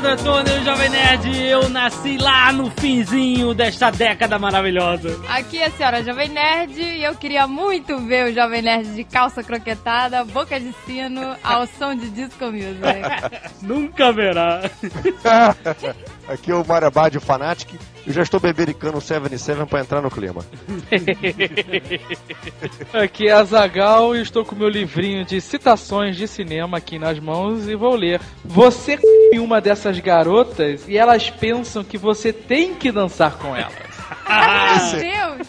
Aqui é Alexandre Antônio, Jovem Nerd. Eu nasci lá no finzinho desta década maravilhosa. Aqui é a senhora Jovem Nerd e eu queria muito ver o Jovem Nerd de calça croquetada, boca de sino, ao som de disco music. Nunca verá. Aqui é o Mario Abad, o Fanatic. Eu já estou bebericando o 77 pra entrar no clima. Aqui é a Zagal e estou com meu livrinho de citações de cinema aqui nas mãos e vou ler. Você c... uma dessas garotas e elas pensam que você tem que dançar com elas. Meu Deus!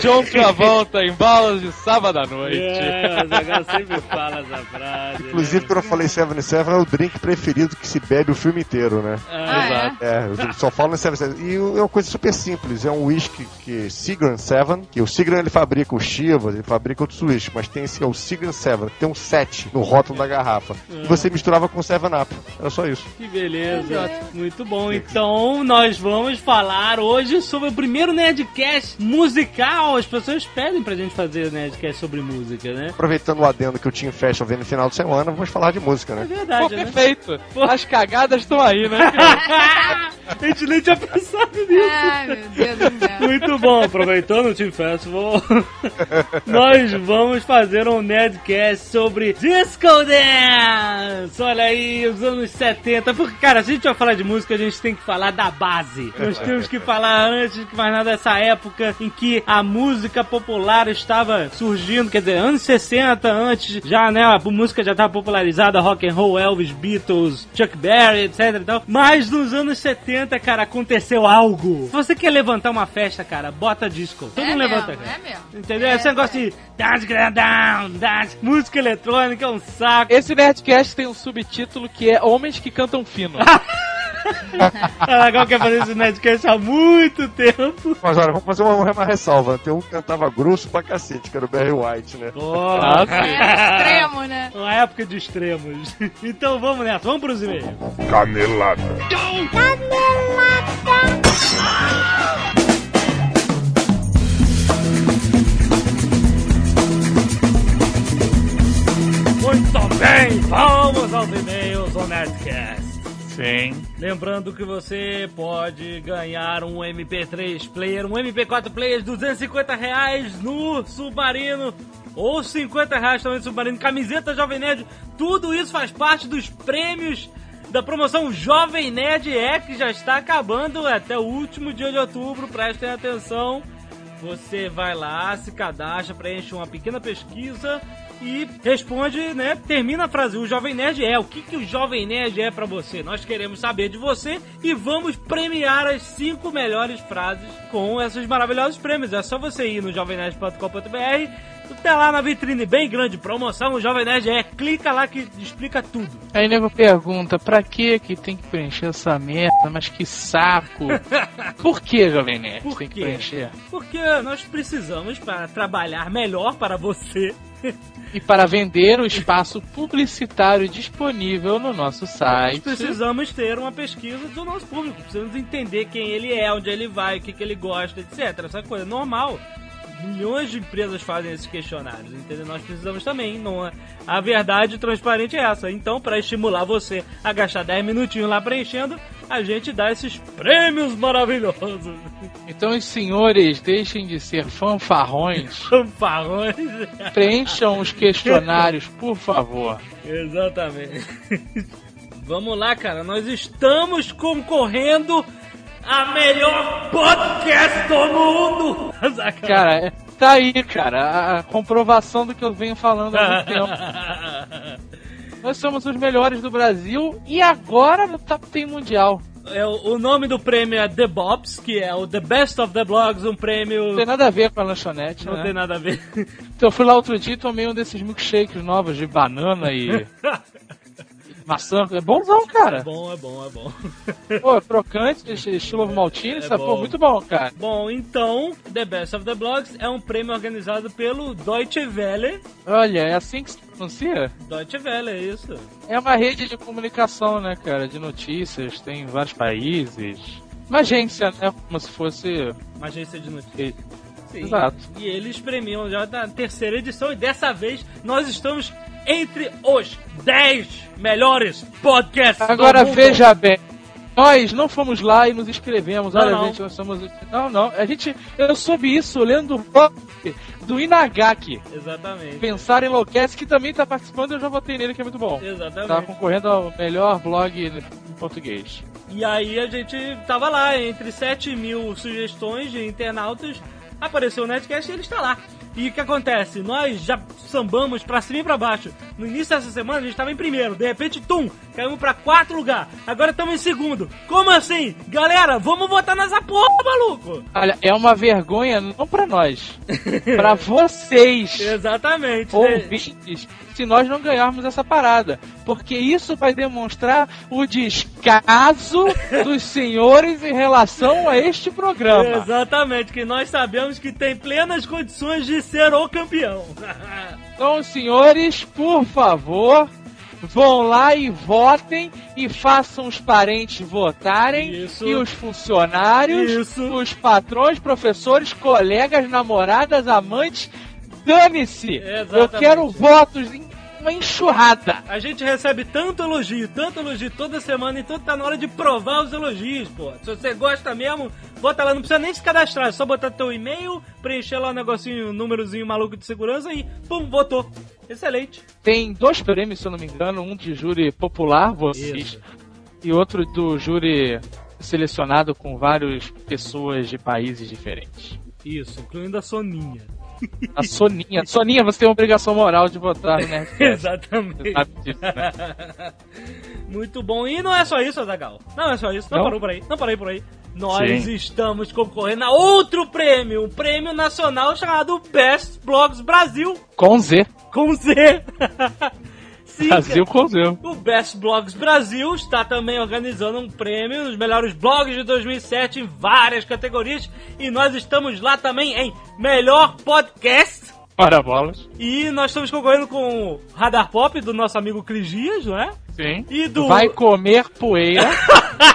John Travolta em balas de sábado à noite. É, o Zagal sempre fala essa frase. Inclusive, né? quando eu falei 77, é o drink preferido que se bebe o filme inteiro, né? Ah, Exato. É, eu só falo no 77. E é uma coisa super simples. É um whisky que Seagram 7, que o Seagram ele fabrica o Chivas, ele fabrica outros whiskies, mas tem esse é o Seagram 7, tem um 7 no rótulo da garrafa. E você misturava com 7-Up. Era só isso. Que beleza. Muito bom. Então, nós vamos falar hoje sobre o primeiro Nerdcast musical. As pessoas pedem pra gente fazer Nerdcast sobre música, né? Aproveitando o adendo que o Team Fashion vem no final de semana, vamos falar de música, É né? Pô, verdade, né? perfeito. As cagadas estão aí, né? A gente nem tinha pensado nisso. Ai, meu Deus do céu. Muito bom, aproveitando o Team Festival, nós vamos fazer um Nerdcast sobre Disco Dance! Olha aí, os anos 70. Porque, cara, se a gente vai falar de música, a gente tem que falar da base. Nós temos que falar antes que mais nada dessa época em que a música popular estava surgindo, quer dizer, anos 60, antes já, né, a música já estava popularizada, rock and roll, Elvis, Beatles, Chuck Berry, etc e tal. Mas nos anos 70, cara, aconteceu algo. Se você quer levantar uma festa, cara, bota disco. Todo É mundo mesmo, levanta, cara. é mesmo. Entendeu? É, Esse negócio de dance grandão, dance, música eletrônica é um saco. Esse Nerdcast tem um subtítulo que é Homens que Cantam Fino. A Gal quer fazer esse Nerdcast há muito tempo. Mas olha, vamos fazer uma, uma ressalva. Tem um que cantava grosso pra cacete, que era o Barry White, né? Sim. É extremo, né? Uma época de extremos. Então vamos nessa, vamos pros e-mails. Canelada. Muito bem, vamos aos e-mails do Nerdcast. Sim. Lembrando que você pode ganhar um MP3 player, um MP4 player, 250 reais no Submarino. Ou 50 reais também no Submarino, camiseta Jovem Nerd. Tudo isso faz parte dos prêmios da promoção Jovem Nerd é que já está acabando até o último dia de outubro. Prestem atenção. Você vai lá, se cadastra, preenche uma pequena pesquisa e responde, né? Termina a frase. O Jovem Nerd é. O que, que o Jovem Nerd é pra você? Nós queremos saber de você e vamos premiar as cinco melhores frases com esses maravilhosos prêmios. É só você ir no jovemnerd.com.br. Tá lá na vitrine bem grande, promoção, o Jovem Nerd é. Clica lá que explica tudo. Aí nego pergunta, pra que que tem que preencher essa merda? Mas que saco! Por que, Jovem Nerd, Por tem que quê? preencher? Porque nós precisamos para trabalhar melhor para você. E para vender o espaço publicitário disponível no nosso Nós site. precisamos ter uma pesquisa do nosso público. Precisamos entender quem ele é, onde ele vai, o que, que ele gosta, etc. Essa coisa normal. Milhões de empresas fazem esses questionários, entendeu? Nós precisamos também. Não é? A verdade transparente é essa. Então, para estimular você a gastar 10 minutinhos lá preenchendo, a gente dá esses prêmios maravilhosos. Então, os senhores, deixem de ser fanfarrões. Fanfarrões. Preencham os questionários, por favor. Exatamente. Vamos lá, cara. Nós estamos concorrendo a melhor podcast do mundo. Cara, tá aí, cara, a- comprovação do que eu venho falando há muito tempo. Nós somos os melhores do Brasil e agora no Top 10 Mundial. É, o o nome do prêmio é The Bobs, que é o The Best of the Blogs, um prêmio. Não tem nada a ver com a lanchonete, Não né? tem nada a ver. Então eu fui lá outro dia e tomei um desses milkshakes novos de banana e maçã. É bonzão, É cara. bom, é bom, é bom. Pô, crocante, estilo maltine, É sabe? bom. Pô, muito bom, cara. Bom, então, The Best of the Blogs é um prêmio organizado pelo Deutsche Welle. Olha, é assim que se pronuncia? Deutsche Welle, é isso. É uma rede de comunicação, né, cara? De notícias, tem em vários países. Uma agência, né? Como se fosse. Uma agência de notícias. Sim. Exato. E eles premiam já na terceira edição e dessa vez nós estamos entre os 10 melhores podcasts Agora do mundo. veja bem. Nós não fomos lá e nos inscrevemos. Não, Olha, não. gente, nós somos. Não, não. A gente. Eu soube isso lendo o blog do Inagaki. Exatamente. Pensar Enlouquece, que também tá participando eu já votei nele, que é muito bom. Exatamente. Tá concorrendo ao melhor blog em português. E aí a gente tava lá, entre 7 mil sugestões de internautas, apareceu o Netcast e ele está lá. E o que acontece? Nós já sambamos pra cima e pra baixo. No início dessa semana a gente tava em primeiro, de repente, tum, caímos pra quarto lugar. Agora estamos em segundo. Como assim? Galera, vamos votar nessa porra, maluco! Olha, é uma vergonha não pra nós, pra vocês. Exatamente. De- ouvintes se nós não ganharmos essa parada. Porque isso vai demonstrar o descaso dos senhores em relação a este programa. Exatamente, que nós sabemos que tem plenas condições de ser o campeão. Então, senhores, por favor, vão lá e votem e façam os parentes votarem Isso. e os funcionários, Isso. os patrões, professores, colegas, namoradas, amantes. Dane-se! Eu quero votos em uma enxurrada. A gente recebe tanto elogio, tanto elogio toda semana, então tá na hora de provar os elogios, pô. Se você gosta mesmo, bota lá, não precisa nem se cadastrar, é só botar teu e-mail, preencher lá o negocinho, um númerozinho maluco de segurança e pum, votou. Excelente. Tem dois prêmios, se eu não me engano, um de júri popular, vocês, Isso. e outro do júri selecionado com várias pessoas de países diferentes. Isso, incluindo a Soninha. A Soninha. Soninha, você tem uma obrigação moral de votar no Nerdcast. Exatamente. Sabe disso, né? Muito bom. E não é só isso, Azagal. Não é só isso. Não, Não? parou por aí. Não parei por aí. Nós Sim. estamos concorrendo a outro prêmio. Um prêmio nacional chamado Best Blogs Brasil. Com Z. Com Z. Sim, Brasil com. O Best Blogs Brasil está também organizando um prêmio nos melhores blogs de 2007 em várias categorias. E nós estamos lá também em Melhor Podcast. Para bolas. E nós estamos concorrendo com o Radar Pop do nosso amigo Cris Dias, não é? Sim. E do. Vai comer poeira.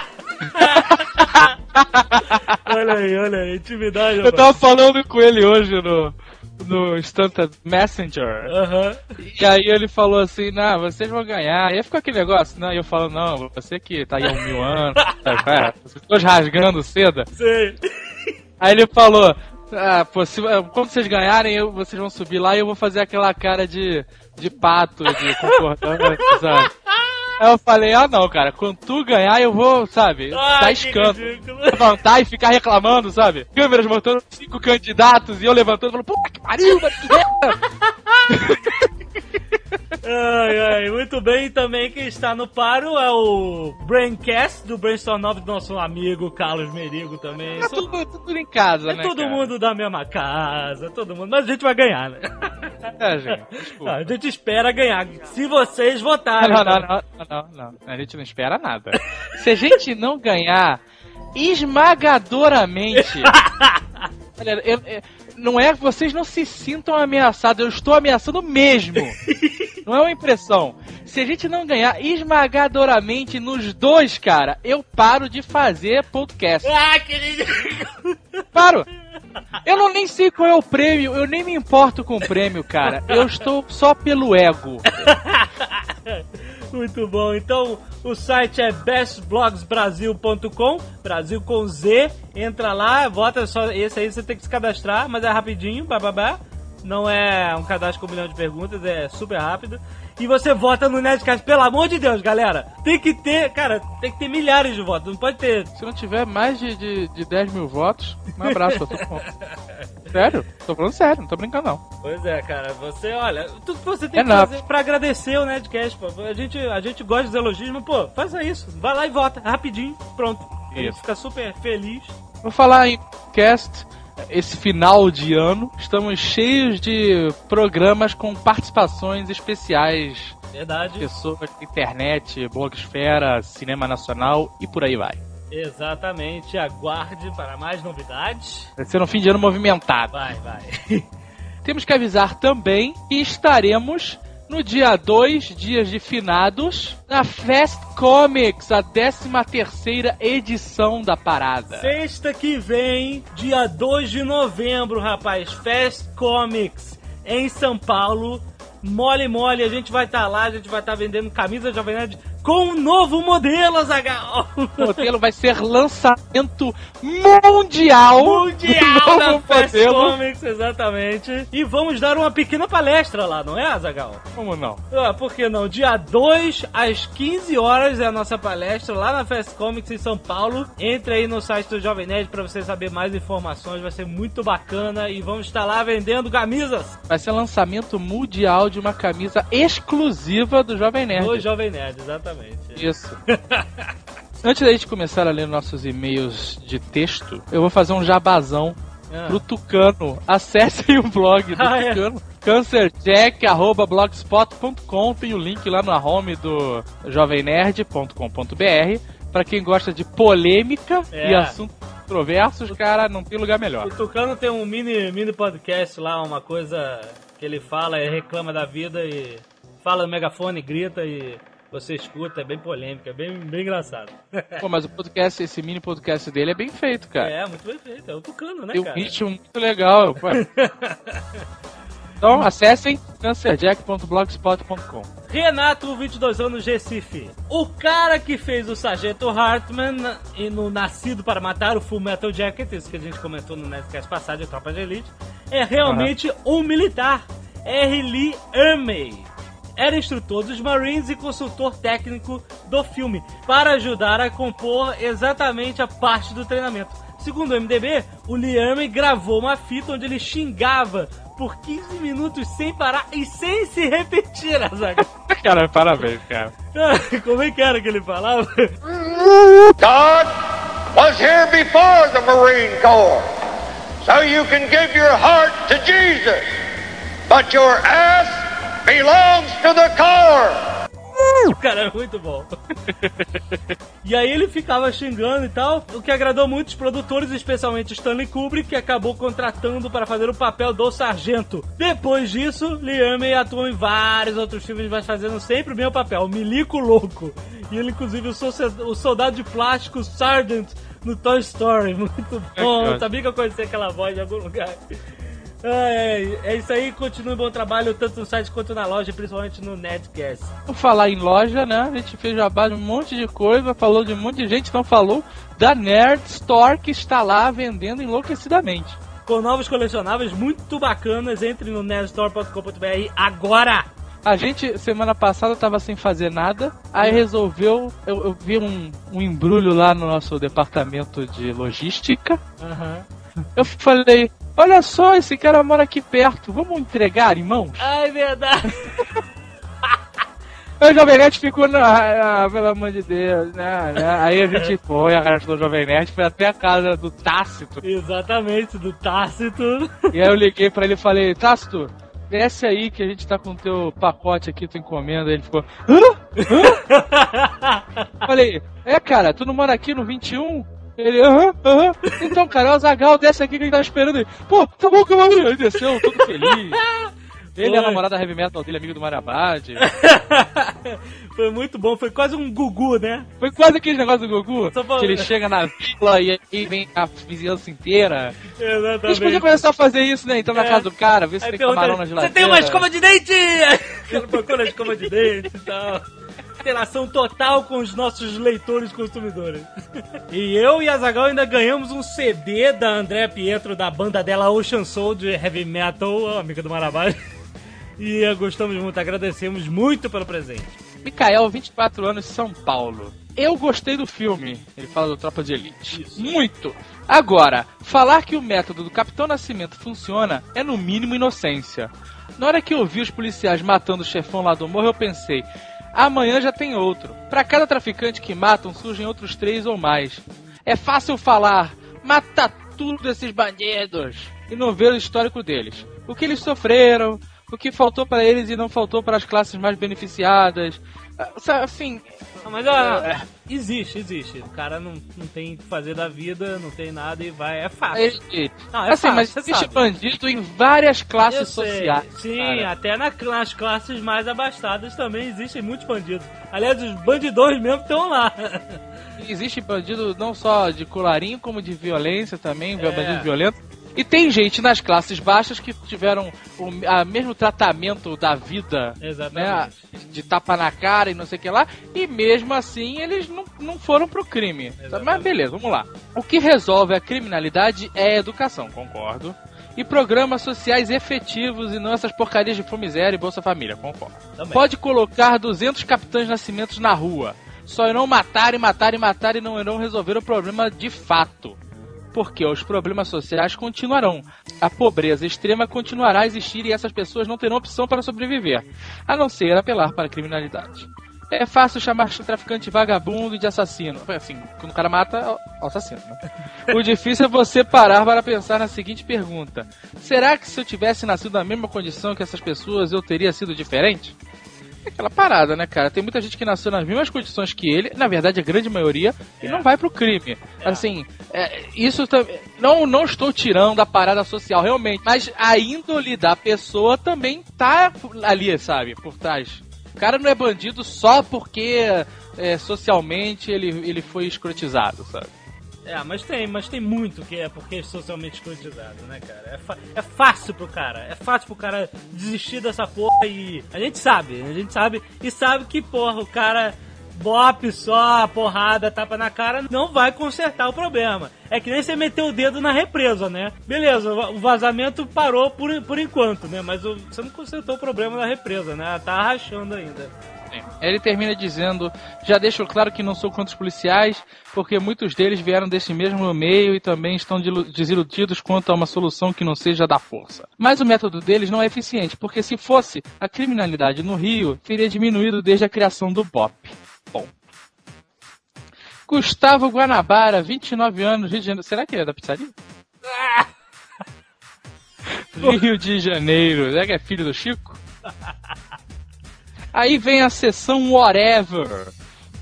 Olha aí, olha aí, intimidade. Eu tava falando com ele hoje no, no Instant Messenger. Aham. E aí ele falou assim, não, vocês vão ganhar. E aí ficou aquele negócio, não, e eu falo, não, você que tá aí há um mil anos, tá, as pessoas rasgando seda. Sei. Aí ele falou, ah, pô, se, quando vocês ganharem, eu- vocês vão subir lá e eu vou fazer aquela cara de, de pato, de concordância, sabe? Aí eu falei, ah não, cara, quando tu ganhar eu vou, sabe, Ai, escândalo. ridículo. Levantar e ficar reclamando, sabe? Câmeras mostrando cinco candidatos e eu levantando e falando, puta que pariu, mas que merda! Ai, ai, muito bem. Também quem está no paro é o Braincast do Brainstorm 9 do nosso amigo Carlos Merigo também. É tudo, tudo em casa, É né? todo cara? mundo da mesma casa, todo mundo. Mas a gente vai ganhar, né? É, gente. Ah, a gente espera ganhar, se vocês votarem. Não, não, tá? não, não, não, não. A gente não espera nada. Se a gente não ganhar esmagadoramente. Olha, eu- eu- não é que vocês não se sintam ameaçados, eu estou ameaçando mesmo. Não é uma impressão. Se a gente não ganhar esmagadoramente nos dois, cara, eu paro de fazer podcast. Ah, que ridículo. Paro! Eu não nem sei qual é o prêmio, eu nem me importo com o prêmio, cara. Eu estou só pelo ego. Muito bom. Então, o site é bestblogsbrasil.com, Brasil com Z. Entra lá, vota só esse aí você tem que se cadastrar, mas é rapidinho, bababá. Não é um cadastro com um milhão de perguntas, é super rápido. E você vota no Nerdcast, pelo amor de Deus, galera. Tem que ter, cara, tem que ter milhares de votos. Não pode ter. Se não tiver mais de, de, de 10 mil votos, um abraço, eu tô com... Sério? Tô falando sério, não tô brincando não. Pois é, cara, você, olha, tudo que você tem que Enough. fazer pra agradecer o Nerdcast, pô. A gente, a gente gosta dos elogios, mas, pô, faça isso. Vai lá e vota, rapidinho, pronto. A gente Isso. fica super feliz. Vou falar em cast, esse final de ano, estamos cheios de programas com participações especiais. Verdade. Pessoas da internet, blogosfera, cinema nacional e por aí vai. Exatamente, aguarde para mais novidades. Vai ser um fim de ano movimentado. Vai, vai. Temos que avisar também que estaremos no dia 2, dias de finados, na Fast Comics, a 13 terceira edição da parada. Sexta que vem, dia 2 de novembro, rapaz, Fast Comics em São Paulo. Mole, mole, a gente vai estar lá, a gente vai estar vendendo camisa Jovem Nerd com um novo modelo, Azagal. O modelo vai ser lançamento mundial. Mundial da modelo. Comics, exatamente. E vamos dar uma pequena palestra lá, não é, Azagal? Como não? Ah, por que não? Dia 2 às 15 horas é a nossa palestra lá na Fast Comics em São Paulo. Entre aí no site do Jovem Nerd pra você saber mais informações, vai ser muito bacana e vamos estar lá vendendo camisas Vai ser lançamento mundial de uma camisa exclusiva do Jovem Nerd. do Jovem Nerd, exatamente. Isso. Antes da gente começar a ler nossos e-mails de texto, eu vou fazer um jabazão Ah. pro Tucano. Acessem o blog do Ah, é. Tucano. cancerjack.blogspot.com Tem o link lá na home do jovemnerd.com.br Pra quem gosta de polêmica É. e assuntos controversos, cara, não tem lugar melhor. O Tucano tem um mini, mini podcast lá, uma coisa que ele fala, ele reclama da vida e fala no megafone, grita e você escuta, é bem polêmico, é bem, bem engraçado. Pô, mas o podcast, esse mini podcast dele é bem feito, cara. É, muito bem feito, é o Tucano, né, Tem um cara? ritmo muito legal. Então, acessem cancerjack.blogspot.com. Renato, 22 anos, Recife. O cara que fez o Sargento Hartman e no Nascido para Matar, o Full Metal Jacket, isso que a gente comentou no Nerdcast passado, de Tropa de Elite, é realmente um militar. R. Lee Ermey. Era instrutor dos Marines e consultor técnico do filme, para ajudar a compor exatamente a parte do treinamento. Segundo o MDB, o Ermey gravou uma fita onde ele xingava por 15 minutos sem parar e sem se repetir, Azaghal. Cara, parabéns, cara. Como é que era que ele falava? God was here before the Marine Corps. So you can give your heart to Jesus, but your ass belongs to the Corps. Cara, é muito bom. E aí ele ficava xingando e tal, o que agradou muitos produtores, especialmente Stanley Kubrick, que acabou contratando para fazer o papel do sargento. Depois disso, Liam atuou em vários outros filmes, mas fazendo sempre o mesmo papel, o Milico Louco. E ele, inclusive, o, o soldado de plástico Sargent no Toy Story. Muito bom. Eu sabia que eu conhecia aquela voz de algum lugar. Ai, é isso aí, continue bom trabalho tanto no site quanto na loja, principalmente no Netcast. Por falar em loja, né? A gente fez jabá de um monte de coisa, falou de um monte de gente, não falou da Nerd Store que está lá vendendo enlouquecidamente. com novos colecionáveis muito bacanas. Entre no nerdstore.com.br agora! A gente, semana passada, tava sem fazer nada, aí resolveu. Eu, eu vi um, um embrulho lá no nosso departamento de logística. Aham. Eu falei: Olha só, esse cara mora aqui perto, vamos entregar em mãos? Ai, verdade! O Jovem Nerd ficou, na, ah, pelo amor de Deus, né? né? Aí a gente foi, a galera do Jovem Nerd foi até a casa do Tácito. Exatamente, do Tácito. E aí eu liguei pra ele e falei, Tácito, desce aí que a gente tá com o teu pacote aqui, tua encomenda. Aí ele ficou, hã? Hã? Falei, é cara, tu não mora aqui no 21? Ele, aham, aham. Então, cara, é o Zagal desce aqui que ele tá esperando ele. Pô, tá bom que eu vou Ele desceu, todo feliz. Ele é a namorada heavy metal dele, amigo do Marabad. Foi muito bom, foi quase um Gugu, né? Foi quase aquele negócio do Gugu, que ele chega na vila e aí vem a vizinhança inteira. A gente Exatamente. podia começar a fazer isso, né? Então na É. casa do cara, ver se Aí tem camarão na Você geladeira. tem uma escova de dente? Ele procura a escova de dente e tal. Interação total com os nossos leitores consumidores. E eu e a Zagal ainda ganhamos um CD da Andrea Pietro, da banda dela Ocean Soul, de heavy metal, amiga do Marabá. E gostamos muito, agradecemos muito pelo presente. Mikael, 24 anos, São Paulo. Eu gostei do filme. Ele fala do Tropa de Elite. Muito. Agora, falar que o método do Capitão Nascimento funciona é no mínimo inocência. Na hora que eu vi os policiais matando o chefão lá do morro, eu pensei: amanhã já tem outro. Pra cada traficante que matam, surgem outros três ou mais. É fácil falar: mata tudo esses bandidos e não ver o histórico deles. O que eles sofreram, o que faltou para eles e não faltou para as classes mais beneficiadas. Ah, Assim, Não, mas ó, existe, existe. O cara não, não tem o que fazer da vida, não tem nada e vai. É fácil. ele- Não, é assim, fácil, mas você existe sabe. bandido em várias classes sociais. Sim, cara. até na- nas classes mais abastadas também existem muitos bandidos. Aliás, os bandidões mesmo estão lá. Existe bandido não só de colarinho, como de violência também, É. bandido violento. E tem gente nas classes baixas que tiveram o a mesmo tratamento da vida, né? De tapa na cara e não sei o que lá, e mesmo assim eles não, não foram pro crime. Exatamente. Mas beleza, vamos lá. O que resolve a criminalidade é a educação, concordo. E programas sociais efetivos e não essas porcarias de zero e Bolsa Família, concordo. Também. Pode colocar 200 capitães nascimentos na rua. Só irão matar e matar e matar e não irão resolver o problema de fato. Porque os problemas sociais continuarão. A pobreza extrema continuará a existir e essas pessoas não terão opção para sobreviver, a não ser apelar para a criminalidade. É fácil chamar traficante de vagabundo e de assassino. Assim, quando o cara mata, é o assassino. Né? o difícil é você parar para pensar na seguinte pergunta: Será que se eu tivesse nascido na mesma condição que essas pessoas, eu teria sido diferente? É aquela parada, né, cara? Tem muita gente que nasceu nas mesmas condições que ele, na verdade a grande maioria, e É. não vai pro crime. Assim, é, isso também. Não, não estou tirando a parada social, realmente. Mas a índole da pessoa também tá ali, sabe? Por trás. O cara não é bandido só porque é, socialmente ele, ele foi escrotizado, sabe? É, mas tem, mas tem muito que é porque é socialmente escrotizado, né, cara? É, é fácil pro cara, é fácil pro cara desistir dessa porra e. A gente sabe, a gente sabe, e sabe que, porra, o cara bope só, porrada, tapa na cara, não vai consertar o problema. É que nem você meter o dedo na represa, né? Beleza, o vazamento parou por, por enquanto, né? Mas você não consertou o problema da represa, né? Ela tá rachando ainda. Ele termina dizendo: Já deixo claro que não sou contra os policiais, porque muitos deles vieram desse mesmo meio e também estão desiludidos quanto a uma solução que não seja da força. Mas o método deles não é eficiente, porque se fosse, a criminalidade no Rio teria diminuído desde a criação do BOP. Bom. Gustavo Guanabara, 29 anos, Rio de Janeiro. Será que ele é da pizzaria? Rio de Janeiro. Será que é filho do Chico? Aí vem a sessão Whatever.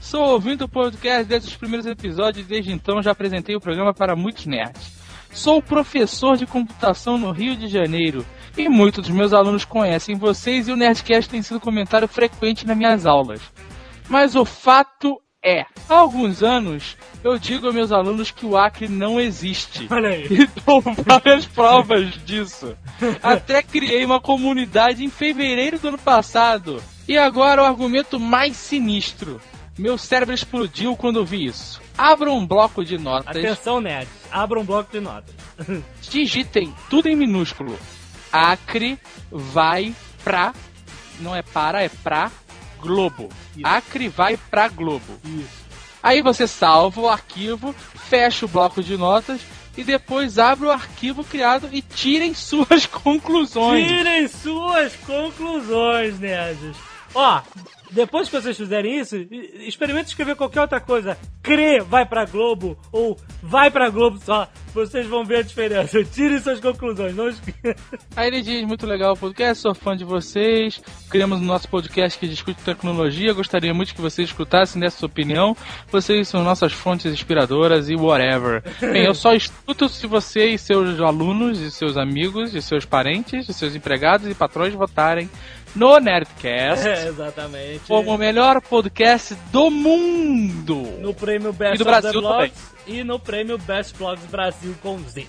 Sou ouvindo o podcast desde os primeiros episódios e desde então já apresentei o programa para muitos nerds. Sou professor de computação no Rio de Janeiro e muitos dos meus alunos conhecem vocês e o Nerdcast tem sido comentário frequente nas minhas aulas. Mas o fato é, há alguns anos eu digo aos meus alunos que o Acre não existe. Olha aí. E dou várias provas disso. Até criei uma comunidade em fevereiro do ano passado. E agora o argumento mais sinistro. Meu cérebro explodiu quando vi isso. Abra um bloco de notas, Atenção, nerds, abra um bloco de notas. digitem tudo em minúsculo. Acre vai pra. Não é para, é pra Globo. Isso. Acre vai pra Globo. Isso. Aí você salva o arquivo, fecha o bloco de notas e depois abre o arquivo criado e tirem suas conclusões. Tirem suas conclusões, nerds. Ó, depois que vocês fizerem isso, experimente escrever qualquer outra coisa. Crê vai pra Globo ou vai pra Globo só. Vocês vão ver a diferença. Tirem suas conclusões. Não esque- Aí ele diz, muito legal o podcast, sou fã de vocês, criamos o nosso podcast que discute tecnologia, gostaria muito que vocês escutassem dessa opinião, vocês são nossas fontes inspiradoras e whatever. Bem, eu só escuto se você e seus alunos, e seus amigos, e seus parentes, e seus empregados e patrões votarem no Nerdcast É, exatamente. como o melhor podcast do mundo. No prêmio Best E do Brasil Blogs e no prêmio Best Blogs Brasil com Z.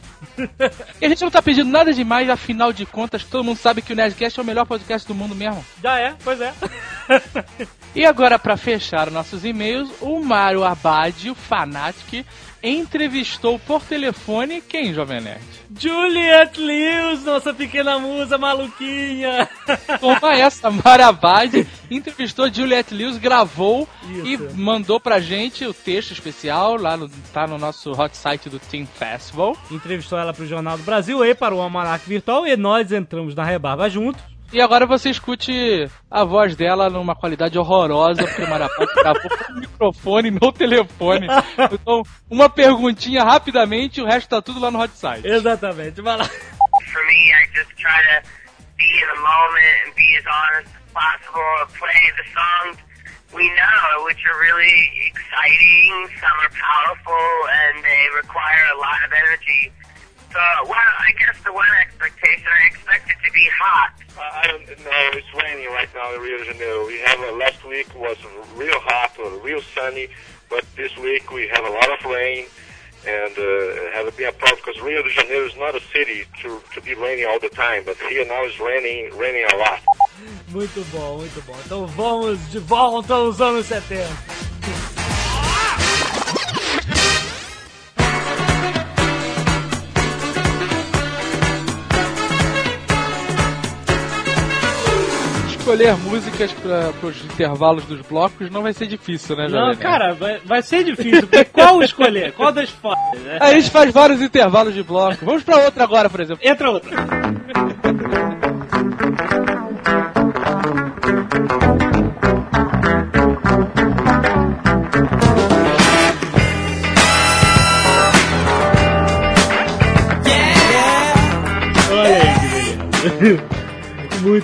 E a gente não tá pedindo nada demais, afinal de contas, todo mundo sabe que o Nerdcast é o melhor podcast do mundo mesmo. Já é, pois é. E agora, pra fechar nossos e-mails, o Mário Abad, o Fanatic, entrevistou por telefone quem, Jovem Nerd? Juliet Lewis, nossa pequena musa maluquinha. Toma essa, Mário Abad entrevistou Juliette Lewis, gravou Isso. e mandou pra gente o texto especial, lá no, tá no nosso hot site do Team Festival. Entrevistou ela pro Jornal do Brasil e para o Almanac Virtual e nós entramos na rebarba juntos. E agora você escute a voz dela numa qualidade horrorosa, porque o Marapá gravou com o microfone no telefone. Então, uma perguntinha rapidamente, o resto tá tudo lá no hot site. Exatamente, vai lá. for me, I just try to be in the moment and be as honest as possible and play the songs we know, which are really exciting. Some are powerful and they require a lot of energy. So, well, I guess the one expectation, I expect it to be hot. I don't know. It's raining right now in Rio de Janeiro. We have uh, last week was real hot or real sunny, but this week we have a lot of rain and uh, have been a problem because Rio de Janeiro is not a city to to be raining all the time, but here now it's raining raining a lot. Muito bom, muito bom. Então vamos de volta aos anos 70. Escolher músicas para os intervalos dos blocos não vai ser difícil, né, Jovem Não, cara, vai, vai ser difícil. porque qual escolher? Qual das fodas? né? A gente faz vários intervalos de bloco. Vamos pra outra agora, por exemplo. Entra outra.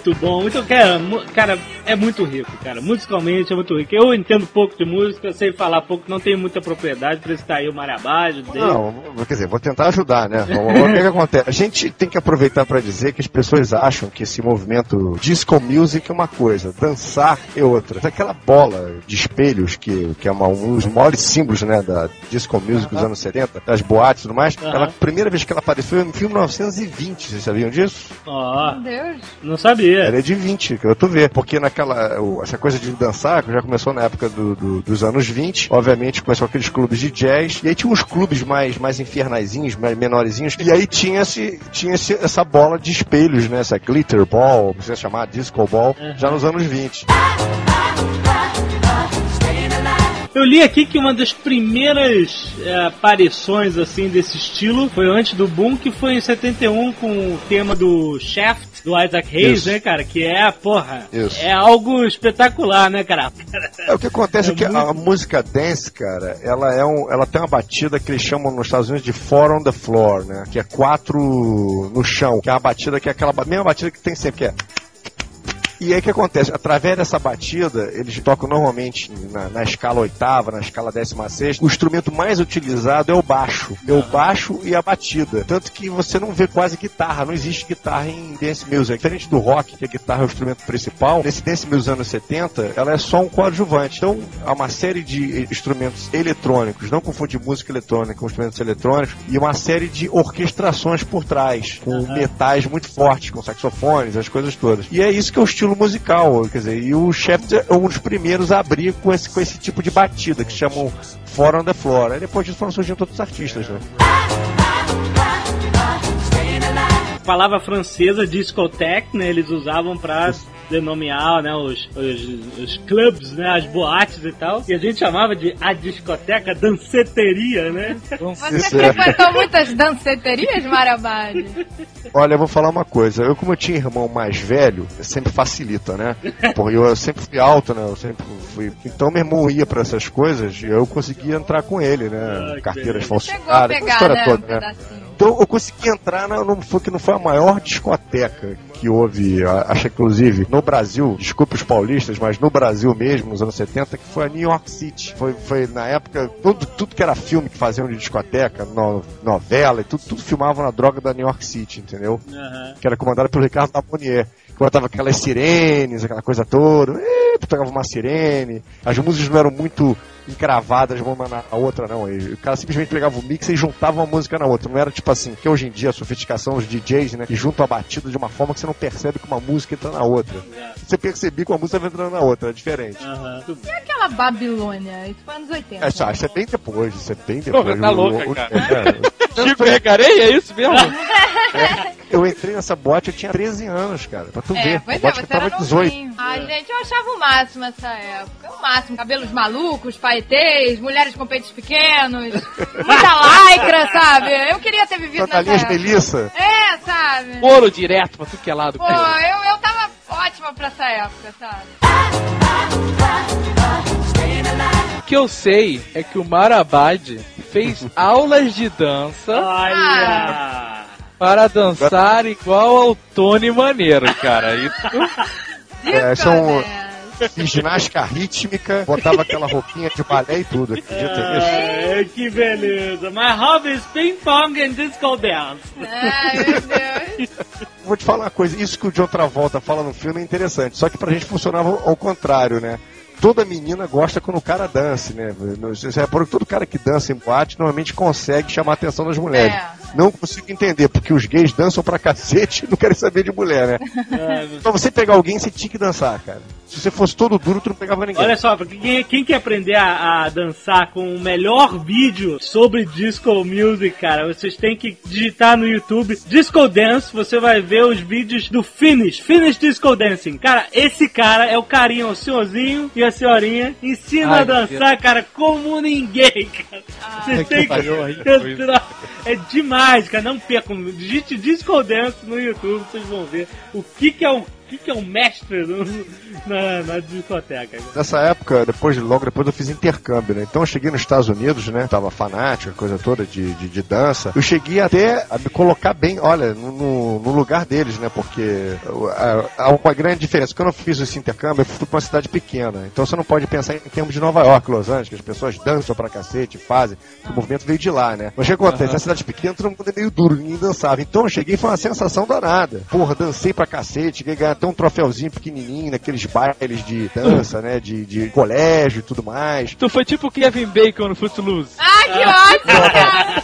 Muito bom, muito cara, cara, é muito rico, cara. Musicalmente é muito rico. Eu entendo pouco de música, sei falar pouco, não tenho muita propriedade, por isso tá aí o dele. Não, quer dizer, vou tentar ajudar, né? O o que, que acontece? A gente tem que aproveitar para dizer que as pessoas acham que esse movimento disco music é uma coisa, dançar é outra. Aquela bola de espelhos que, que é uma- um dos maiores símbolos né, da disco music dos anos 70, das boates e tudo mais, Aham. ela, a primeira vez que ela apareceu foi em 1920, vocês sabiam disso? Ó, Meu Deus. não sabia. Ela é de 20, que eu tô vendo. Porque naquela. O- essa coisa de dançar que já começou na época do- do- dos anos 20. Obviamente começou aqueles clubes de jazz. E aí tinha uns clubes mais, mais infernaizinhos, mais menorzinhos. E aí tinha, esse, tinha esse- essa bola de espelhos, né? Essa glitter ball, você chamar disco ball, já nos anos 20. Eu li aqui que uma das primeiras é, aparições assim desse estilo foi antes do boom, que foi em 71 com o tema do Shaft, do Isaac Hayes, Isso. né, cara? Que é, porra, Isso. é algo espetacular, né, cara? É, o que acontece é, É que muito- a música dance, cara, ela é um, ela tem uma batida que eles chamam nos Estados Unidos de four on the floor, né? Que é quatro no chão, que é uma batida que é aquela mesma batida que tem sempre, que é e aí o que acontece? Através dessa batida, eles tocam normalmente na, na escala oitava, na escala décima sexta. O instrumento mais utilizado é o baixo. É o baixo e a batida. Tanto que você não vê quase guitarra. Não existe guitarra em dance music. Diferente do rock, que a guitarra é o instrumento principal, nesse dance music dos anos 70, ela é só um coadjuvante. Então, há uma série de instrumentos eletrônicos. Não confunde música eletrônica com instrumentos eletrônicos. E uma série de orquestrações por trás. Com metais muito fortes, com saxofones, as coisas todas. E é isso que é o estilo musical, quer dizer, e o Shaft é um dos primeiros a abrir com esse, com esse tipo de batida, que chamam Four on the Floor. Aí depois disso foram surgindo outros artistas, né? Palavra francesa, discothèque, né, eles usavam pra denominar, né, os, os, os clubs, né, as boates e tal. E a gente chamava de a discoteca danceteria, né? Você frequentou muitas danceterias, Marabade? Olha, eu vou falar uma coisa. Eu, como eu tinha irmão mais velho, sempre facilita, né? Porque eu sempre fui alto, né? Eu sempre fui. Então meu irmão ia pra essas coisas e eu conseguia entrar com ele, né? Ah, Carteiras a falsificadas, aquela pegar, história né, um toda, né? Então eu consegui entrar, na, no, foi que não foi a maior discoteca que houve, acho que inclusive no Brasil, desculpe os paulistas, mas no Brasil mesmo, nos anos 70, que foi a New York City. Foi, foi na época, tudo, tudo que era filme que faziam de discoteca, no- novela e tudo, tudo filmavam na droga da New York City, entendeu? Aham. Que era comandada pelo Ricardo Lamonier. Que botava aquelas sirenes, aquela coisa toda, eh, tocava uma sirene, as músicas não eram muito encravadas uma na outra, não. O cara simplesmente pegava o mix e juntava uma música na outra. Não era tipo assim, que hoje em dia a sofisticação, os DJs, né, que juntam a batida de uma forma que você não percebe que uma música entra na outra. Você percebia que uma música entrando na outra, é diferente. Aham. E aquela Babilônia? Isso foi anos 80. É, isso, isso é bem depois, isso é bem depois. tá O- louca, o- cara. é, Chico Recarei, é isso mesmo? eu entrei nessa boate, eu tinha 13 anos, cara, pra tu É, ver. pois a boate é, você era custava 18. novinho. Ai, gente, eu achava o máximo essa época. O máximo. Cabelos malucos, paetês, mulheres com peitos pequenos, muita lycra, sabe? Eu queria ter vivido nessa Sandalinhas época. Melissa. É, sabe? Bolo direto pra tu que é lado. Pô, eu, eu tava ótima pra essa época, sabe? O que eu sei é que o Marabad fez aulas de dança Olha! Para dançar igual ao Tony Maneiro, cara. Isso. É, são fiz ginástica rítmica, botava aquela roupinha de balé e tudo. Acredita nisso? É, que beleza. My hobby is ping pong and disco dance. Ai, meu Deus. Vou te falar uma coisa, isso que o John Travolta fala no filme é interessante, só que pra gente funcionava ao contrário, né? Toda menina gosta quando o cara dance, né? Você que todo cara que dança em boate normalmente consegue chamar a atenção das mulheres. É. Não consigo entender, porque os gays dançam pra cacete e não querem saber de mulher, né? É, Então você pegar alguém, você tinha que dançar, cara. Se você fosse todo duro, tu não pegava ninguém. Olha só, quem, quem quer aprender a, a dançar com o melhor vídeo sobre disco music, cara, vocês têm que digitar no YouTube Disco Dance, você vai ver os vídeos do Finish, Finish Disco Dancing. Cara, esse cara é o carinha, o senhorzinho e a senhorinha, ensina Ai, a dançar, cara, como ninguém, cara. Você que tem que pariu, entrar. É demais, cara, não percam. Digite Disco Dance no YouTube, vocês vão ver o que que é o que, que é o mestre no- na, na discoteca. Nessa época, depois, logo depois eu fiz intercâmbio, né? Então eu cheguei nos Estados Unidos, né? Tava fanático, coisa toda de, de, de dança. Eu cheguei até a me colocar bem, olha, no, no- lugar deles, né? Porque há- uma grande diferença. Quando eu fiz esse intercâmbio, eu fui pra uma cidade pequena. Então você não pode pensar em termos de Nova York, Los Angeles, que as pessoas dançam pra cacete, fazem. O movimento veio de lá, né? Mas o que acontece? Na cidade pequena, todo mundo é meio duro, ninguém dançava. Então eu cheguei e foi uma sensação danada. Porra, dancei pra cacete, cheguei a ganhar até um troféuzinho pequenininho naqueles bailes de dança, né? De, de colégio e tudo mais. Tu foi tipo Kevin Bacon no Footloose. Ai, que ótimo, cara.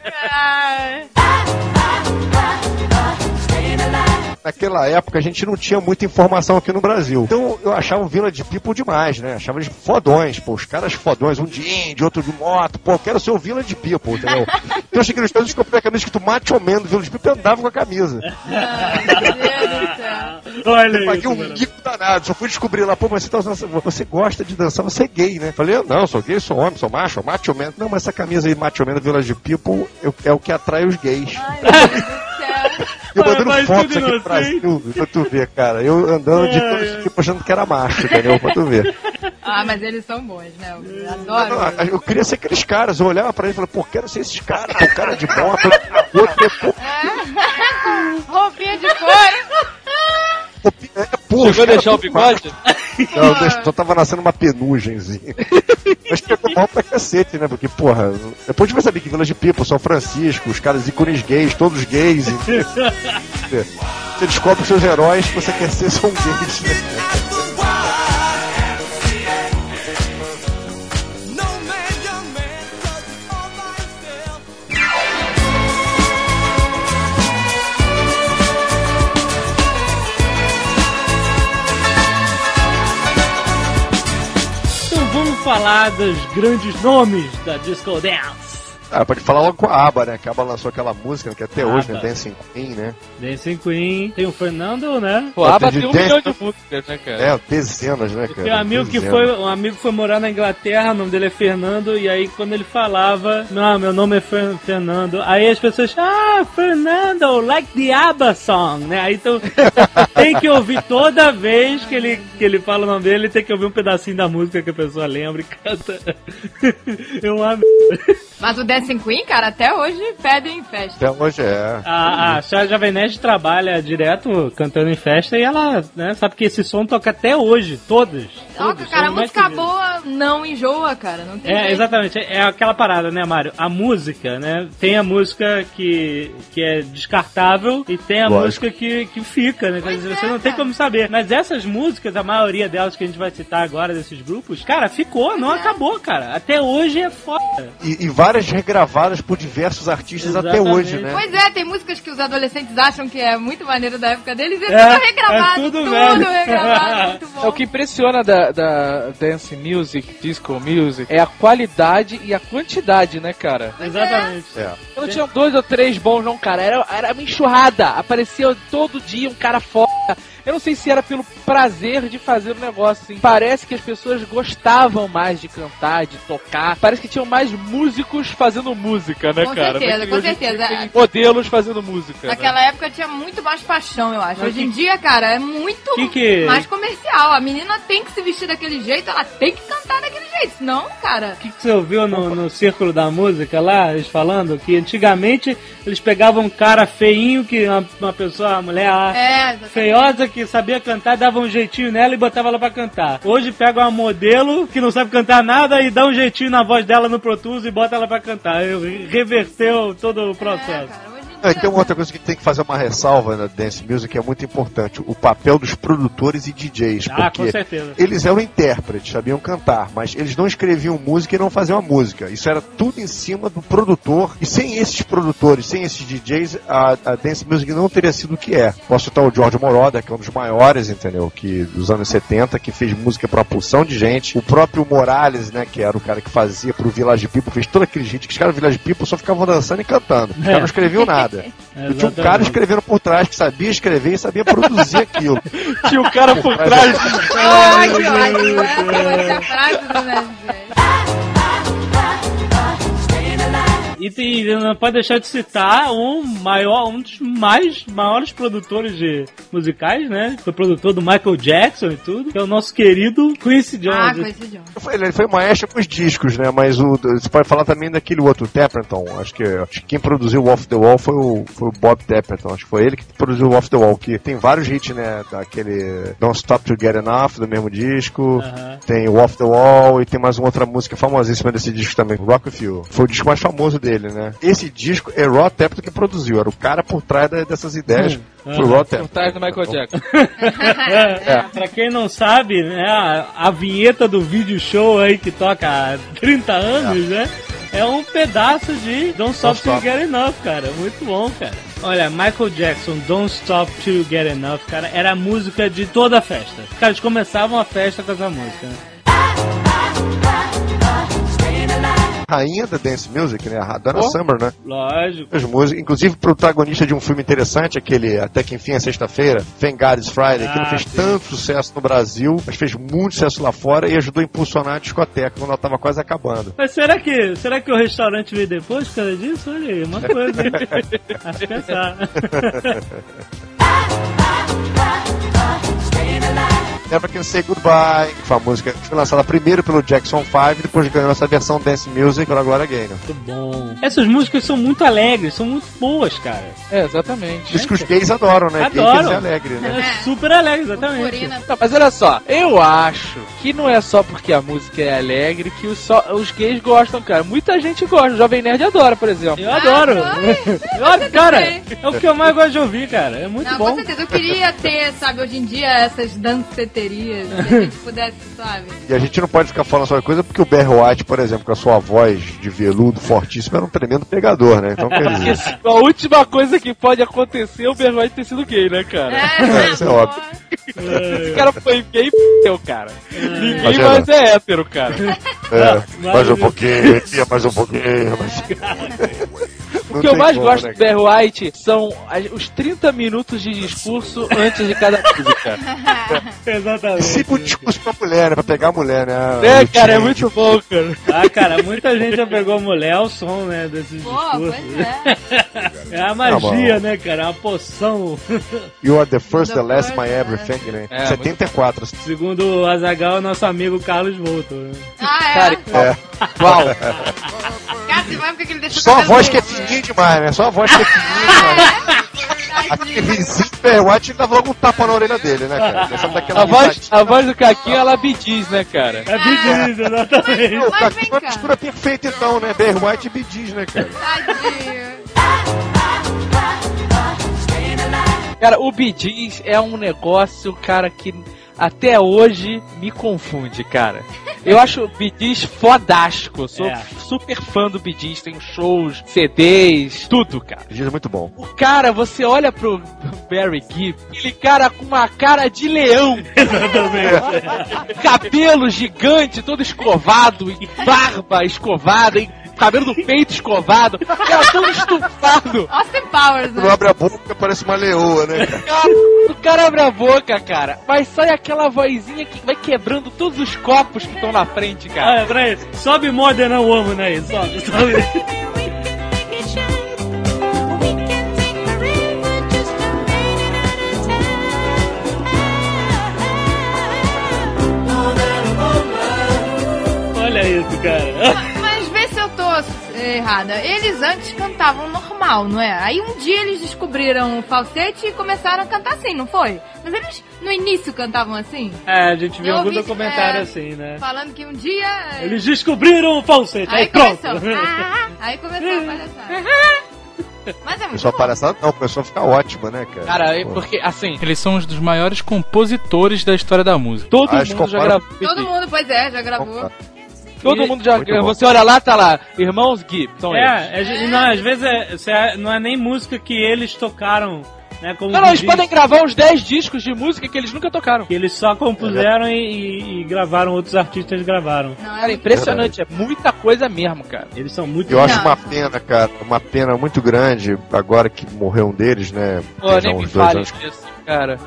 Ai. Naquela época a gente não tinha muita informação aqui no Brasil. Então eu achava o Vila de People demais, né? Achava eles fodões, pô, os caras fodões, um de índio, outro de moto, pô, eu quero ser o Vila de People, entendeu? então eu cheguei nos Estados Unidos, comprei a camisa escrito Macho Man do Vila de People e andava com a camisa. Céu. Olha Eu paguei isso, um mico danado, só fui descobrir lá, pô, mas você, tá usando, você gosta de dançar, você é gay, né? Falei, eu não, sou gay, sou homem, sou macho, macho man. Não, mas essa camisa aí, macho man do Village People, eu- é o que atrai os gays. Ai, Eu mandando mas fotos aqui inocente. Brasil, pra tu ver, cara. Eu andando de todos ai. aqui achando que era macho, entendeu? Pra tu ver. Ah, mas eles são bons, né? Eu adoro. não, eu queria ser aqueles caras. Eu olhava pra ele e falava, pô, quero ser esses caras, pô, cara de moto, outro, pô, Roupinha de couro. É, os Chegou a deixar o bigode? Não, só tava nascendo uma penugemzinha. Mas pegou mal pra cacete, né? Porque, porra, depois de você saber que Village People, São Francisco, os caras ícones gays, todos gays. e- Você descobre que os seus heróis que você quer ser são gays, né? Grandes nomes da Disco Dance. Ah, pode falar logo com a ABBA, né? Que a ABBA lançou aquela música que até hoje, né? ABBA. Dancing Queen, né? Dancing Queen, tem o Fernando, né? Pô, a aba de tem um dez- milhão de músicas, né, cara? É, dezenas, né, cara? Tem um amigo que Dezenas. foi, um amigo que foi morar na Inglaterra, o nome dele é Fernando, e aí quando ele falava, não, meu nome é Fer- Fernando, aí as pessoas, ah, Fernando, like the ABBA song, né? Aí então tem que ouvir toda vez que ele, que ele fala o nome dele, tem que ouvir um pedacinho da música que a pessoa lembra e canta. Eu amo. Mas o Dancing Queen, cara, até hoje pedem em festa. Até hoje é. A, a Charles Jovem Nerd trabalha direto cantando em festa e ela, né, sabe que esse som toca até hoje, todos. Todos, cara, mais música boa não enjoa, cara. Não tem É, jeito. exatamente. É aquela parada, né, Mário? A música, né? Tem a música que, que é descartável e tem a Lógico. música que, que fica, né? Quer dizer, Pois você é, não tem como saber. Mas essas músicas, a maioria delas que a gente vai citar agora, desses grupos, cara, ficou, não é. acabou, cara. Até hoje é foda. E, e várias regravadas por diversos artistas até Exatamente. hoje, né? Pois é, tem músicas que os adolescentes acham que é muito maneiro da época deles e é, É, tudo regravado, é tudo tudo, velho. regravado, muito bom. É o que impressiona da, da dance music, disco music, é a qualidade e a quantidade, né, cara? Exatamente. É. Eu não tinha dois ou três bons, não, cara. Era, era uma enxurrada. Aparecia todo dia um cara foda. Eu não sei se era pelo prazer de fazer o negócio, assim. Parece que as pessoas gostavam mais de cantar, de tocar. Parece que tinham mais músicos fazendo música, né, Com cara? certeza, Não é que com certeza. modelos fazendo música. né? Naquela época tinha muito mais paixão, eu acho. Hoje em dia, cara, é muito Que que- mais comercial. A menina tem que se vestir daquele jeito, ela tem que cantar daquele jeito. Senão, cara. O que, que você ouviu no, no círculo da música lá, eles falando que antigamente eles pegavam um cara feinho, que uma, uma pessoa, uma mulher É, feiosa que sabia cantar, dava um jeitinho nela e botava ela pra cantar. Hoje pega uma modelo que não sabe cantar nada e dá um jeitinho na voz dela no Pro Tools e bota ela pra cantar. Eu- Reverteu todo o processo. É, dia- tem uma outra coisa que tem que fazer uma ressalva na Dance Music que é muito importante: o papel dos produtores e DJs. Ah, com porque certeza. eles eram intérpretes, sabiam cantar, mas eles não escreviam música e não faziam a música. Isso era tudo em cima do produtor. E sem esses produtores, sem esses DJs, a, a Dance Music não teria sido o que é. Posso citar o George Moroder, que é um dos maiores, entendeu? Que dos anos 70, que fez música pra uma porção de gente. O próprio Morales, né, que era o cara que fazia pro Village People, fez todo aquele hit que os caras do Village People só ficavam dançando e cantando. Os caras não escreviam nada. E tinha um cara escrevendo por trás que sabia escrever e sabia produzir aquilo. Tinha o cara por trás. Ai, que ótimo. Essa vai ser a frase do. E tem, não pode deixar de citar um maior, um dos mais maiores produtores de musicais, né? Foi produtor do Michael Jackson e tudo, que é o nosso querido Quincy Jones. Ah, coisa de honra. Foi- Ele foi maestro com os discos, né? Mas o, você pode falar também daquele outro Tapperton. Acho que, acho que quem produziu o Off the Wall foi o, foi o Bob Tapperton. Acho que foi ele que produziu o Off the Wall, que tem vários hits, né? Daquele Don't Stop to Get Enough, do mesmo disco. Aham. Tem o Off the Wall e tem mais uma outra música famosíssima desse disco também, Rock With You. Foi o disco mais famoso dele, né? Esse disco é Rod Tapperton que produziu. Era o cara por trás da- dessas ideias. Foi o Rod Por trás do Michael Jackson. É, pra quem não sabe, né, a, a vinheta do vídeo show aí que toca há 30 anos, né? É um pedaço de Don't Stop Don't Till You. Get Enough, cara. Muito bom, cara. Olha, Michael Jackson, Don't Stop Till You Get Enough, cara, era a música de toda a festa. Os caras começavam a festa com essa música, né? Rainha da Dance Music, né? A Donna Oh. Summer, né? Lógico. As músicas, inclusive protagonista de um filme interessante, aquele Até que enfim é sexta-feira, Thank God It's Friday, que não Ah, fez sim. tanto sucesso no Brasil, mas fez muito sucesso lá fora e ajudou a impulsionar a discoteca quando ela tava quase acabando. Mas será que, será que o restaurante veio depois por causa disso? Olha aí, uma coisa, hein? A se pensar. Never Can Say Goodbye, que foi a música que foi lançada primeiro pelo Jackson 5 e depois ganhou essa versão Dance Music pela Gloria Gaynor. Muito bom. Essas músicas são muito alegres, são muito boas, cara. É, exatamente. Isso que os gays adoram, né? Gay quer Adoram. dizer alegre, né? É super alegre, exatamente. Não, mas olha só, eu acho que não é só porque a música é alegre que os, só, os gays gostam, cara. Muita gente gosta, o Jovem Nerd adora, por exemplo. Eu adoro. Ah, Eu adoro, cara. É o que eu mais gosto de ouvir, cara. É muito Não, bom. com certeza. Eu queria ter, sabe, hoje em dia, essas danceterias. Se a gente pudesse, sabe? E a gente não pode ficar falando só coisa porque o Barry White, por exemplo, com a sua voz de veludo fortíssimo, era um tremendo pegador, né? Então quer dizer. a última coisa que pode acontecer é o Bergoglio ter sido gay, né, cara? É, isso é óbvio. Esse cara foi gay e cara. Ninguém é, mais é hétero, cara. É, mais um pouquinho, mais um pouquinho. Mas... O que eu mais gosto do Barry White são as- os 30 minutos de discurso antes de cada música. Exatamente. Sempre um discurso pra mulher, né? Pra pegar a mulher, né? É, O cara, é muito bom, cara. Ah, cara, muita gente já pegou a mulher ao som, né, desses Pô, discursos. pois é. É a Tá magia, bom. né, cara? A poção. You are the first, the last, my né? everything, né? É, 74. Segundo o Azagal, é nosso amigo Carlos Volto. Né? Ah, é. Cara, É. Uau. Cara, você vai porque que ele deixou o Só a voz que é fininha demais, né? Só a voz é demais. Aquele vizinho do Barry White, ele dava logo um tapa na orelha dele, né, cara? Daquela A voz, a voz do Caquinho, ela bidiz, né, cara? É Bidiz, exatamente. Mas cara, vem que uma mistura perfeita então, né? White e Gees, né, cara? Tadinho. Cara, o Bidiz é um negócio, cara, que até hoje me confunde, cara. Eu acho o Bidiz fodástico. Eu sou É. super fã do Bidiz. Tenho shows, CDs, tudo, cara. Gees é muito bom. O cara, você olha pro Barry Gibb, aquele cara com uma cara de leão. Cabelo gigante, todo escovado, e barba escovada, e cabelo do peito escovado, cara todo estufado. Austin Powers, né? abre a boca, parece uma leoa, né? Cara, o cara abre a boca, cara, mas sai aquela vozinha que vai quebrando todos os copos que estão na frente, cara. Ah, peraí, sobe Modern Woman aí, sobe, sobe. Olha isso, cara. Errada. Eles antes cantavam normal, não é? Aí um dia eles descobriram o falsete e começaram a cantar assim, não foi? Mas eles no início cantavam assim? É, a gente viu Eu algum documentário é, assim, né? Falando que um dia. eh, Eles descobriram o falsete, aí, Aí pronto. começou. Ah, aí começou a palhaçada. Mas é muito bom. palhaçada, não, começou a ficar ótima, né, cara? Cara, é porque, assim, eles são um dos maiores compositores da história da música. Todo Ah, eles mundo já gravou. Todo mundo, pois é, já gravou. Todo E- mundo já Muito gravou. bom. Você olha lá, tá lá, Irmãos Gibb. São eles. É, é, não, às vezes é, é- não é nem música que eles tocaram, né? Como Não, não, eles diz, podem gravar uns 10 discos de música que eles nunca tocaram. que eles só compuseram e, e- e gravaram, outros artistas gravaram. Não, Cara, é impressionante, é muita coisa mesmo, cara. Eles são muito Eu acho uma pena, cara, uma pena muito grande, agora que morreu um deles, né? Pô, nem me fale anos. disso, cara.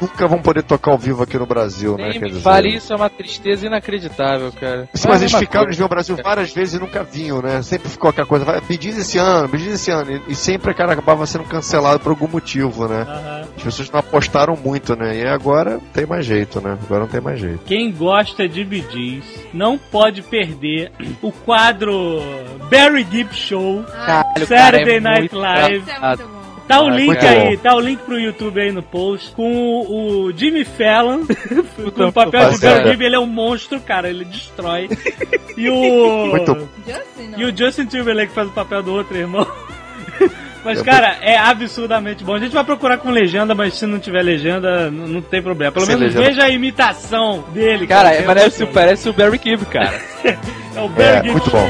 Nunca vão poder tocar ao vivo aqui no Brasil, né? Nem Quer me dizer. fale isso, é uma tristeza inacreditável, cara. Sim, é mas a eles ficaram, eles coisa. ao Brasil várias vezes e nunca vinham, né? Sempre ficou aquela coisa, vai, me diz esse ano, me diz esse ano. E, e sempre, cara, acabava sendo cancelado por algum motivo, né? Aham. As pessoas não apostaram muito, né? E agora não tem mais jeito, né? Agora não tem mais jeito. Quem gosta de Gees não pode perder o quadro Barry Gibb Show. Caralho, Saturday cara, é Night muito Live. Isso é muito bom. Tá o Ah, link aí, bom. tá o link pro YouTube aí no post, com o, o Jimmy Fallon, com o papel de. Barry Gibb, ele é um monstro, cara, ele destrói. E o... Muito. E o Justin Timberlake faz o papel do outro irmão. Mas, cara, é absurdamente bom. A gente vai procurar com legenda, mas se não tiver legenda, não tem problema. Pelo Sem menos legenda. veja a imitação dele. Cara, é, parece, parece o Barry Gibb, cara. É o Barry É, Gibb muito bom.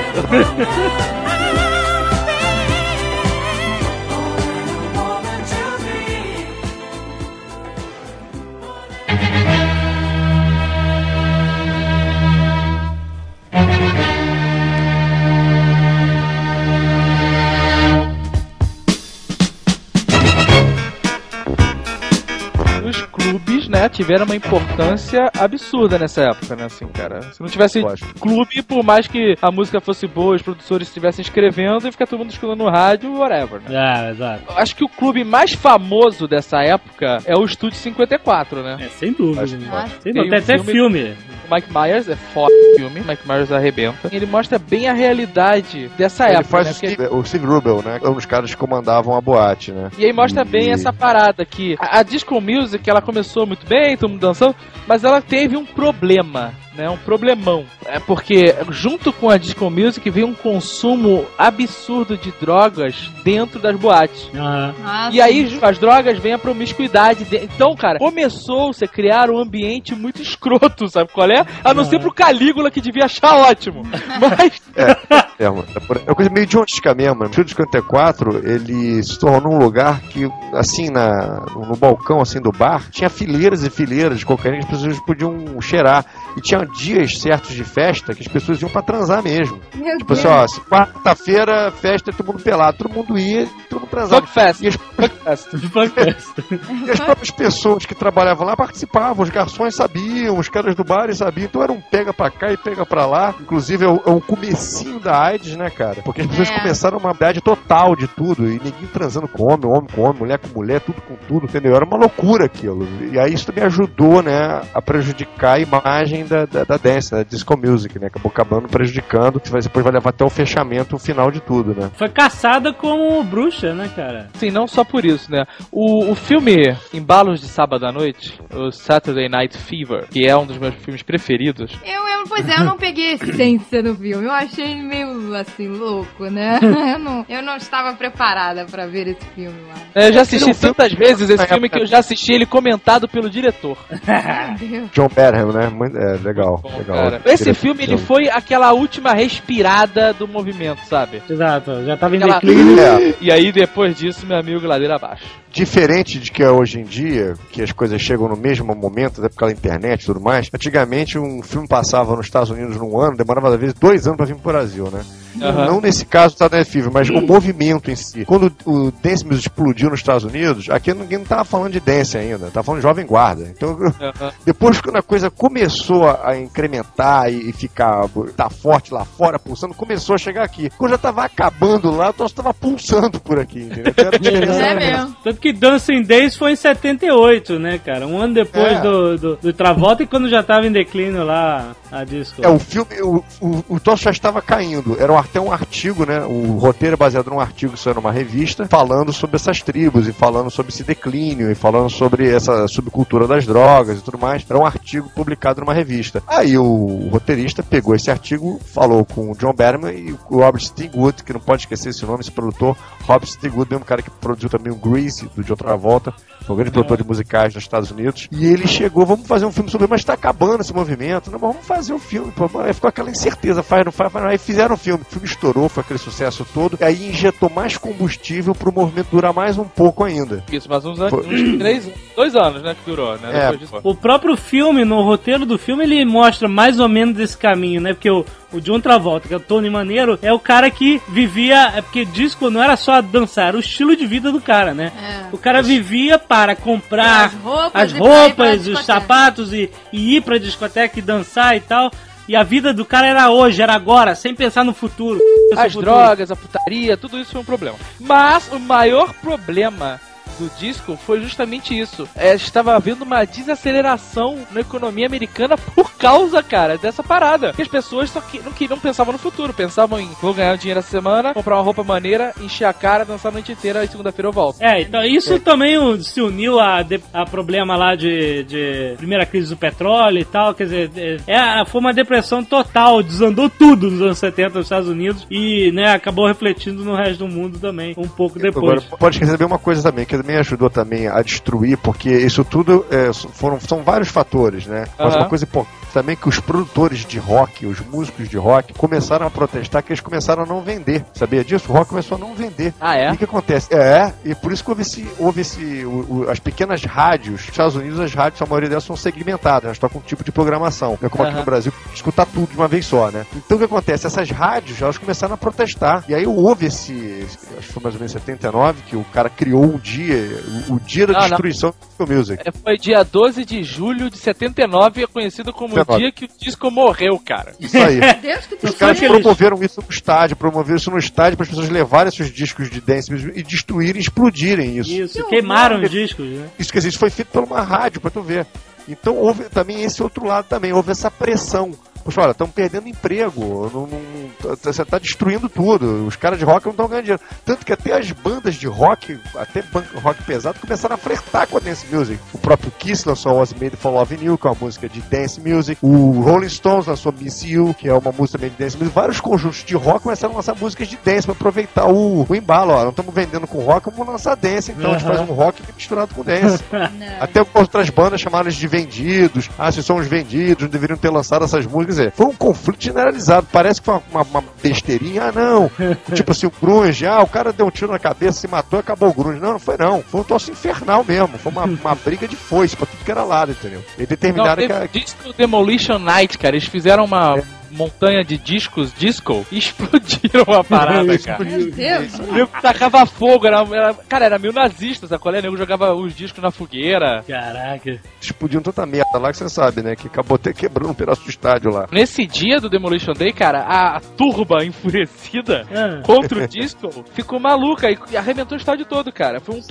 Clubes, né, tiveram uma importância absurda nessa época, né, assim, cara. Se não tivesse Lógico. clube, por mais que a música fosse boa, os produtores estivessem escrevendo, e ficar todo mundo escutando no rádio, whatever, né. Ah, exato. Acho que o clube mais famoso dessa época é o Estúdio 54, né? É, sem dúvida. Acho né? Tem dúvida. Tem um até filme- filme. Mike Myers é foda o filme, Mike Myers arrebenta. Ele mostra bem a realidade dessa Ele época, faz né? o Steve, o Steve Rubel, né? Um dos caras que comandavam a boate, né? E aí mostra bem E- essa parada que a, a disco music ela começou muito bem, todo mundo dançando, mas ela teve um problema, né? Um problemão. É porque junto com a disco music veio um consumo absurdo de drogas dentro das boates. Ah, Ah, E aí, as drogas, vem a promiscuidade. de- Então, cara, começou-se a criar um ambiente muito escroto, sabe qual é? A não ser pro Calígula, que devia achar ótimo. Mas, É, é por- é uma coisa meio idiotica mesmo. mano. O Estúdio 54, ele se tornou um lugar que, assim, na, no balcão assim, do bar, tinha fileiras e fileiras de cocaína que as pessoas podiam cheirar. E tinha dias certos de festa que as pessoas iam pra transar mesmo. Meu Tipo Deus. assim, ó, se quarta-feira, festa, todo mundo pelado. Todo mundo ia, todo mundo transava. Fuckfest. E as, e as próprias pessoas que trabalhavam lá participavam, os garçons sabiam, os caras do bar sabiam, então era um pega pra cá e pega pra lá. Inclusive é o, é o comecinho da AIDS, né, cara? Porque as pessoas É. começaram uma idade total de tudo, e ninguém transando com homem, homem com homem, mulher com mulher, tudo com tudo, entendeu? Era uma loucura aquilo. E aí isso também ajudou, né, a prejudicar a imagem da, da, da dance, da disco music, né? Acabou acabando prejudicando, que depois vai levar até o fechamento, o final de tudo, né? foi caçada como bruxa, né, cara? Sim, não só por isso, né? O, o filme Embalos de Sábado à Noite, o Saturday Night Fever, que é um dos meus filmes preferidos, Eu, eu, pois é, eu não peguei a essência do filme. Eu achei ele meio assim, louco, né? Eu não, eu não estava preparada pra ver esse filme lá. É, Eu já assisti é filme- tantas vezes esse É, filme que eu já assisti ele comentado pelo diretor. John Badham, né? Muito, é, legal, Bom, legal. cara. Esse filme ele foi aquela última respirada do movimento, sabe? Exato, já tava em Aquela- declínio. É, E aí depois disso, meu amigo, ladeira abaixo. diferente de que é hoje em dia, que as coisas chegam no mesmo momento, até por causa da internet e tudo mais, antigamente um filme passava nos Estados Unidos num ano, demorava às vezes dois anos pra vir pro Brasil, né? Aham. Não nesse caso Night Fever, mas o movimento em si. Quando o Dance Music explodiu nos Estados Unidos, aqui ninguém não tava falando de dance ainda, tava falando de Jovem Guarda. Então, Aham. depois quando a coisa começou a, incrementar e, ficar tá forte lá fora, pulsando, começou a chegar aqui. Quando já tava acabando lá, o troço tava pulsando por aqui, entendeu? É mesmo. Tanto que Dancing Days foi em 78, né, cara? Um ano depois É. do, do, do Travolta e quando já tava em declínio lá a disco. É, o filme, o, o, o troço já estava caindo. Era um- até um artigo, né? O roteiro é baseado num artigo saiu numa revista, falando sobre essas tribos e falando sobre esse declínio e falando sobre essa subcultura das drogas e tudo mais. Era um artigo publicado numa revista. Aí o, roteirista pegou esse artigo, falou com o John Berman e o Robert Stigwood, que não pode esquecer esse nome, esse produtor, Robert Stigwood, mesmo cara que produziu também o Grease, do John Travolta, foi um grande produtor de musicais nos Estados Unidos. E ele chegou, vamos fazer um filme sobre, mas tá acabando esse movimento. Não, mas vamos fazer o filme. Pô, aí ficou aquela incerteza, faz, não faz, faz, não. Aí fizeram o filme. O filme estourou, foi aquele sucesso todo. E aí injetou mais combustível pro movimento durar mais um pouco ainda. Isso, mas uns, anos, Foi- uns três, dois anos, né, que durou, né? É. Disso. O próprio filme, no roteiro do filme, ele mostra mais ou menos esse caminho, né? Porque o, o John Travolta, que é o Tony Maneiro, é o cara que vivia. É porque disco não era só dançar, era o estilo de vida do cara, né? É. O cara vivia para comprar As roupas as e roupas, os sapatos e, e ir pra discoteca e dançar e tal. E a vida do cara era hoje, era agora, sem pensar no futuro. As futuro. drogas, a putaria, tudo isso foi um problema. Mas o maior problema do disco foi justamente isso. É, estava havendo uma desaceleração na economia americana por causa, cara, dessa parada. Porque as pessoas só que, não, que, não pensavam no futuro, pensavam em vou ganhar um dinheiro essa semana, comprar uma roupa maneira, encher a cara, dançar a noite inteira e segunda-feira eu volto. É, então isso também o- se uniu a, de- a problema lá de, de primeira crise do petróleo e tal, quer dizer, é, é- foi uma depressão total, desandou tudo nos anos 70 nos Estados Unidos e, né, acabou refletindo no resto do mundo também, um pouco Agora, depois. pode receber uma coisa também, que também ajudou também a destruir, porque isso tudo é, foram, são vários fatores, né? Mas uma coisa importante também é que os produtores de rock, os músicos de rock, começaram a protestar que eles começaram a não vender. Sabia disso? O rock começou a não vender. Ah, E é? o que acontece? É, e por isso que houve esse. Houve esse o- o- as pequenas rádios. Nos Estados Unidos, as rádios, a maioria delas são segmentadas, elas tocam um tipo de programação. É como aqui Aham. no Brasil, escutar tudo de uma vez só, né? Então o que acontece? Essas rádios, elas começaram a protestar. E aí houve esse. Acho que foi mais ou menos em 79, que o cara criou um dia, o, o dia da Não, não. destruição do music. É, Foi dia 12 de julho de 79, é conhecido como o 79. dia que o disco morreu, cara. Isso aí. Os caras promoveram isso no estádio, promoveram isso no estádio para as pessoas levarem seus discos de dance music e destruírem, explodirem isso. Isso, queimaram os discos, né? Isso quer dizer, isso foi feito por uma rádio, pra tu ver. Então houve também esse outro lado também, houve essa pressão. Poxa, olha, estão perdendo emprego, não, não- tá- você tá destruindo tudo, os caras de rock não estão ganhando dinheiro. Tanto que até as bandas de rock, até rock pesado, começaram a flertar com a dance music. O próprio Kiss lançou Was Made for Love You, que é uma música de dance music. O Rolling Stones lançou Miss You, que é uma música também de dance music. Vários conjuntos de rock começaram a lançar músicas de dance pra aproveitar o, o embalo. Ó, não estamos vendendo com rock, vamos lançar dance, então a gente faz um rock misturado com dance. Até outras bandas chamaram eles de vendidos. Ah, se são os vendidos, não deveriam ter lançado essas músicas. Quer dizer, foi um conflito generalizado. Parece que foi uma, uma- besteirinha. Ah, não. tipo assim, o grunge. Ah, o cara deu um tiro na cabeça, se matou e acabou o grunge. Não, não foi não. Foi um troço infernal mesmo. Foi uma, uma briga de foice pra tudo que era lado, entendeu? Não, determinaram teve que... a- disco Demolition Night, cara. Eles fizeram uma É. montanha de discos disco e explodiram a parada, cara. Meu Deus. Nego tacava fogo, era, era- cara, era meio nazista, sabe qual é? O nego jogava os discos na fogueira. Caraca. Explodindo tanta merda lá que você sabe, né? Que acabou até quebrando um pedaço do estádio lá. Nesse dia do Demolition Day, cara, a, a turba enfurecida Ah. contra o disco ficou maluca e e arrebentou o estádio todo, cara. Foi um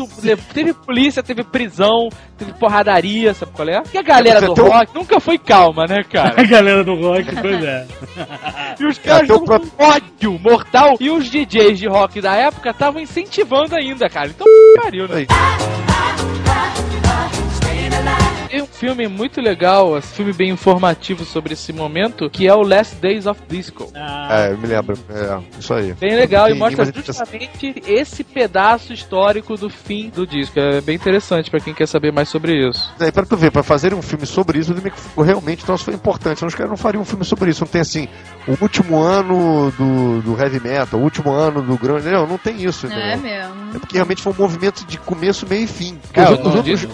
teve polícia, teve prisão, teve porradaria, sabe qual é? E a galera do um- rock nunca foi calma, né, A cara? galera do rock, pois é. E os caras Até o estavam com ódio mortal e os DJs de rock da época estavam incentivando ainda, cara. Então, pariu, né? Aí. Tem um filme muito legal, um filme bem informativo sobre esse momento, que é o Last Days of Disco. Ah, É, eu me lembro. É, isso aí. Bem legal e mostra justamente esse pedaço histórico do fim do disco. É bem interessante pra quem quer saber mais sobre isso. Daí pra tu ver, pra fazer um filme sobre isso, vi que realmente o troço foi importante. Senão os caras não fariam um filme sobre isso. Não tem assim, o último ano do, do heavy metal, o último ano do grunge. Não, não tem isso, Não entendeu? é mesmo. É porque realmente foi um movimento de começo, meio e fim. Porque É, os, o outros-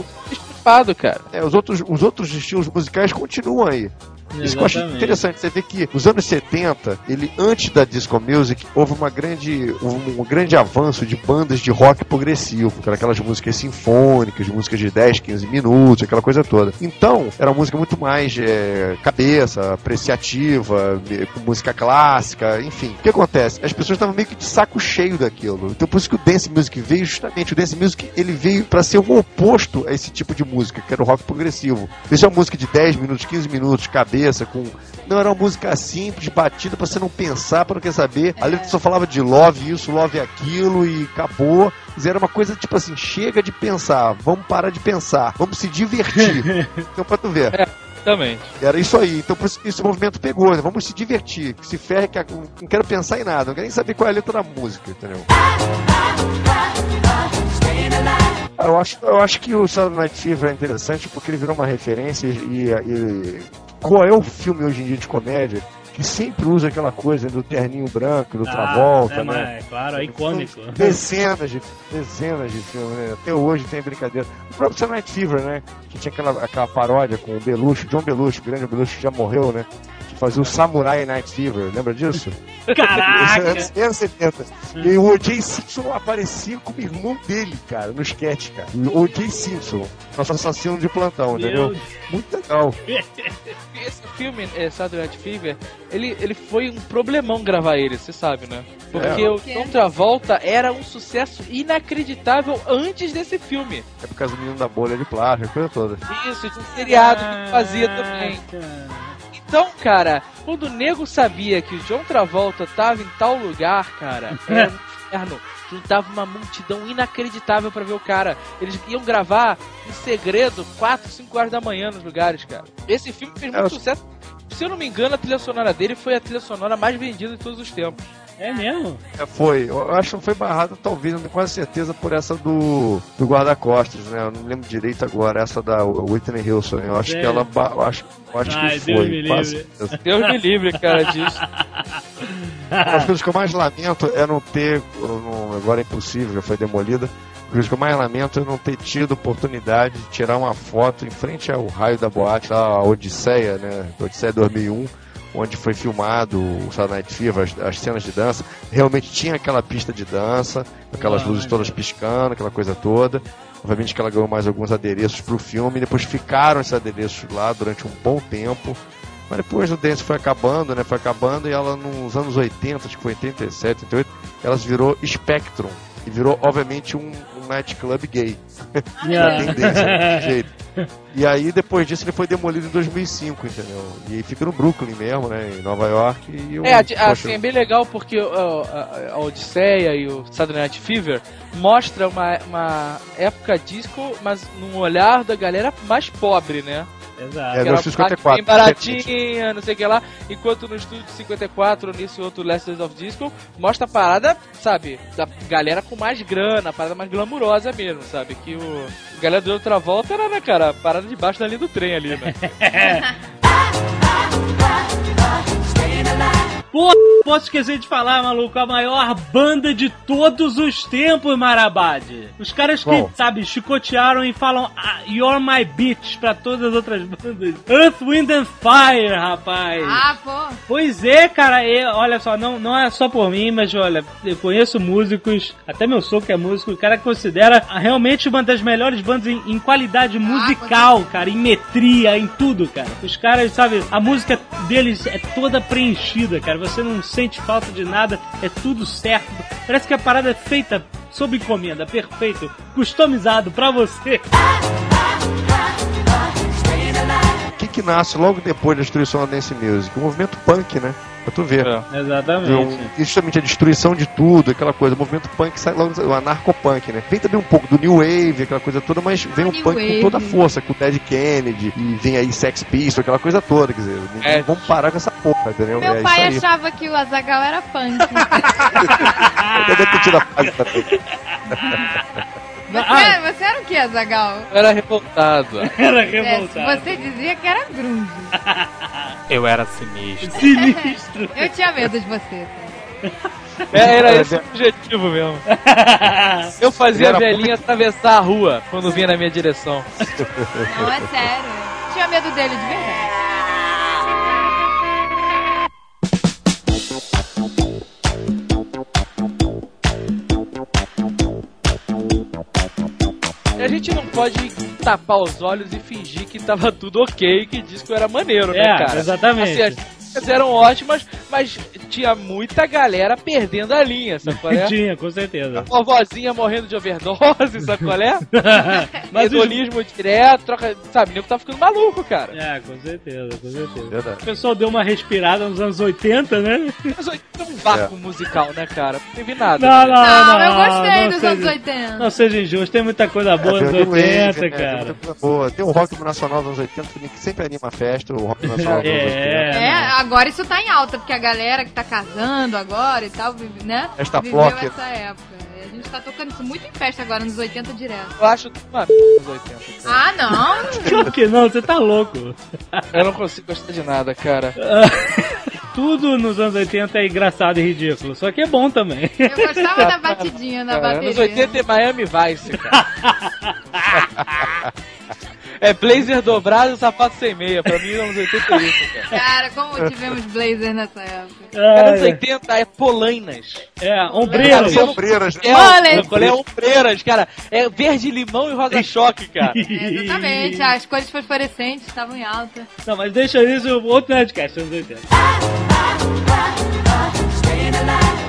cara. é, os, outros, os outros estilos musicais continuam aí. Isso que eu acho Exatamente. interessante. Você vê que nos anos 70, ele, antes da disco music, houve uma grande, um, um grande avanço de bandas de rock progressivo, que aquelas músicas sinfônicas, músicas de 10, 15 minutos, aquela coisa toda. Então, era uma música muito mais é, cabeça, apreciativa, música clássica, enfim. O que acontece? As pessoas estavam meio que de saco cheio daquilo. Então, por isso que o dance music veio justamente. O dance music ele veio para ser o oposto a esse tipo de música, que era o rock progressivo. Isso é uma música de 10 minutos, 15 minutos, cabeça, com. Não, era uma música simples, batida, pra você não pensar, pra não quer saber. A letra só falava de love isso, love aquilo e acabou. Mas Era uma coisa tipo assim: chega de pensar, vamos parar de pensar, vamos se divertir. então, pra tu ver. Exatamente. Era isso aí. Então, por isso que esse movimento pegou, né? Vamos se divertir. Que se ferre, que não quero pensar em nada, não quero nem saber qual é a letra da música, entendeu? Eu acho, eu acho que o Saturday Night Fever é interessante porque ele virou uma referência e, e- qual é o filme hoje em dia de comédia que sempre usa aquela coisa do terninho branco, do Travolta, é, né? mas, claro, é icônico. Dezenas de, dezenas de filmes, né? Até hoje tem brincadeira. O próprio Night Fever, né? Que tinha aquela, aquela paródia com o Belushi, John Belushi, o grande Belushi que já morreu, né? Fazia o Samurai Night Fever, lembra disso? Caraca! Anos anos 70. E o O.J. Simpson aparecia como irmão dele, cara, no sketch, cara. O O.J. Simpson, nosso assassino de plantão, entendeu? Meu Muito legal. Esse filme, é, Saturday Night Fever, ele, ele foi um problemão gravar ele, você sabe, né? Porque É. o John Travolta era um sucesso inacreditável antes desse filme. É por causa do menino da bolha de plástico, a coisa toda. Isso, tinha um seriado que fazia também. Então, cara, quando o nego sabia que o John Travolta tava em tal lugar, cara, era um inferno. Juntava uma multidão inacreditável pra ver o cara. Eles iam gravar em segredo 4, 5 horas da manhã nos lugares, cara. Esse filme fez muito É, eu- sucesso. Se eu não me engano, a trilha sonora dele foi a trilha sonora mais vendida de todos os tempos. É mesmo? É, foi. Eu acho que foi barrado, talvez, não tenho quase certeza, por essa do, do guarda-costas, né? Eu não lembro direito agora, essa da Whitney Houston. Eu acho É. que ela. Eu acho, eu acho Ai, que Deus foi. me quase livre. Deus me livre, cara, disso. As coisas que eu mais lamento é não ter. não- agora é impossível, já foi demolida. As coisas que eu mais lamento é não ter tido oportunidade de tirar uma foto em frente ao raio da boate, a Odisseia, né? Odisseia 2001, onde foi filmado o Saturday Night Fever, as, as cenas de dança. Realmente tinha aquela pista de dança, aquelas Ah, luzes todas piscando, aquela coisa toda. Obviamente que ela ganhou mais alguns adereços pro filme, e depois ficaram esses adereços lá durante um bom tempo. Mas depois o dance foi acabando, né? Foi acabando e ela nos anos 80, acho que foi 87, 88, ela virou Spectrum. E virou, obviamente, um, um nightclub gay. Yeah. Tendência, desse jeito. E aí, depois disso, ele foi demolido em 2005, entendeu? E aí fica no Brooklyn mesmo, né? Em Nova York. E eu, É, poxa, assim, é bem legal porque a, a Odisseia e o Saturday Night Fever mostra uma, uma época disco, mas num olhar da galera mais pobre, né? Exato. É, era no uma 54, parte bem baratinha, não sei o que lá. Enquanto no estúdio 54, nesse outro Last Days of Disco, mostra a parada, sabe, da galera com mais grana, a parada mais glamurosa mesmo, sabe? Que o a galera do outra volta era, né, cara, a parada debaixo da linha do trem ali, né? Pô, posso esquecer de falar, maluco, a maior banda de todos os tempos, Marabade. Os caras que, Qual? sabe, chicotearam e falam ah, You're my bitch pra todas as outras bandas. Earth, Wind and Fire, rapaz. Ah, pô. Pois é, cara, e, olha só, não, não é só por mim, mas olha, eu conheço músicos, até meu sogro que é músico, o cara que considera realmente uma das melhores bandas em, em qualidade musical, cara, em metria, em tudo, cara. Os caras, sabe, a música deles é toda preenchida, cara, você não sente falta de nada, é tudo certo. Parece que a parada é feita sob encomenda, perfeito, customizado pra você. O que que nasce logo depois da destruição da dance music? O movimento punk, né? Pra tu ver. É. Exatamente. Um, justamente a destruição de tudo, aquela coisa. O movimento punk sai logo, o anarcopunk, né? Vem também um pouco do New Wave, aquela coisa toda, mas vem um New punk Wave. com toda a força, com o Ted Kennedy, e vem aí Sex Pistols, aquela coisa toda, quer dizer, É. vamos parar com essa porra, entendeu? Meu é pai achava que o Azagal era punk. Eu deve ter tido a fase também. Você, Ah. você era o que, Azagal? Eu era revoltado. Era É, revoltado. você dizia que era grunge. Eu era sinistro. Sinistro. Eu tinha medo de você. É, era esse o objetivo mesmo. Eu fazia a Era velhinha atravessar a rua quando vinha na minha direção. Não, é sério. Tinha medo dele de verdade. A gente não pode tapar os olhos e fingir que tava tudo ok, que disco era maneiro, né, é, né, cara? Exatamente. Assim, eram ótimas, mas tinha muita galera perdendo a linha, sabe qual é? tinha, com certeza. A vovozinha morrendo de overdose, sabe qual é? mas os... direto, troca, sabe, o nego tá ficando maluco, cara. É, com certeza, com certeza. Verdade. O pessoal deu uma respirada nos anos 80, né? Anos 80 vácuo é. musical, né, cara? Não teve nada. Não, né? não, não, não, eu gostei não dos seja, anos 80. Não seja injusto, tem muita coisa boa nos 80, 80 né? cara. Tem muita coisa boa. Tem um rock nacional dos 80 que sempre anima a festa, o rock nacional dos 80. É, é. é, agora isso tá em alta, porque a galera que tá casando agora e tal, né? Esta viveu block. essa época. A gente tá tocando isso muito em festa agora, nos 80 direto. Eu acho uma é dos 80. Cara. Ah, não! Por que não, você tá louco. Eu não consigo gostar de nada, cara. Tudo nos anos 80 é engraçado e ridículo, só que é bom também. Eu gostava da batidinha na bateria. nos 80 é Miami Vice, cara. é blazer dobrado e sapato sem meia. Pra mim, nos 80 é isso, cara. Cara, como tivemos blazer nessa época. Cara, nos 80 é polainas. É, ombreiros. Cara, Sombreiras, né? É, o- é ombreiras, cara. É verde limão e rosa choque, cara. É, exatamente, as cores fosforescentes estavam em alta. Não, mas deixa isso outro Nerdcast, anos 80.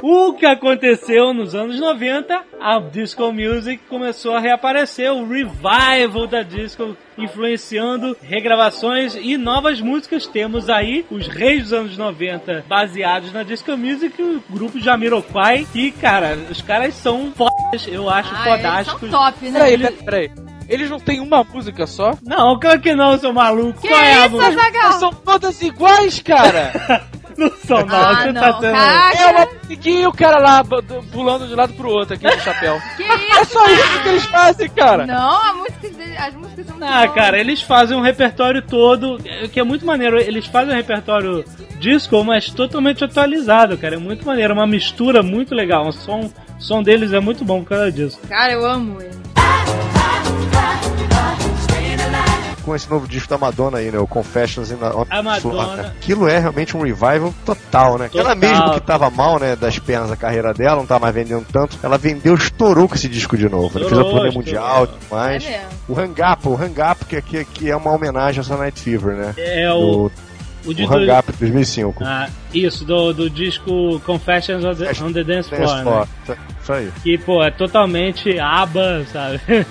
O que aconteceu nos anos 90, a disco music começou a reaparecer, o revival da disco influenciando regravações e novas músicas. Temos aí os reis dos anos 90 baseados na disco music, o grupo Jamiroquai, que, cara, os caras são fodas, eu acho Ah, eles são fodásticos. top, né? Peraí, peraí, peraí. Eles não têm uma música só? Não, claro que não, seu maluco. Que Qual é a música? São todas iguais, cara! Não são, não. Ah, você não, tá sendo... caraca. É uma musiquinha e o cara lá pulando de um lado pro outro aqui no chapéu. Que É isso? só isso que eles fazem, cara! Não, a música dele- as músicas são muito Ah, cara, eles fazem um repertório todo, é, que é muito maneiro. Eles fazem um repertório disco, mas totalmente atualizado, cara. É muito maneiro, uma mistura muito legal. O som, o som deles é muito bom por causa disso. Cara, eu amo ele. Com esse novo disco da Madonna aí, né? O Confessions in the on A Madonna. né? Aquilo é realmente um revival total, né? Total. Ela mesmo que tava mal, né, das pernas da carreira dela, não tava mais vendendo tanto, ela vendeu, estourou com esse disco de novo. Ela fez a Estourou, turnê mundial e tudo É mais. mesmo. O Hang Up, o Hang Up, que, que, que é uma homenagem ao Night Fever, né? É o, Do, o, de o Hang Up de 2005. Ah, isso, do, do disco Confessions on the, on the Dance Floor, Dance né? Floor. Isso aí. Que, pô, é totalmente aba, sabe?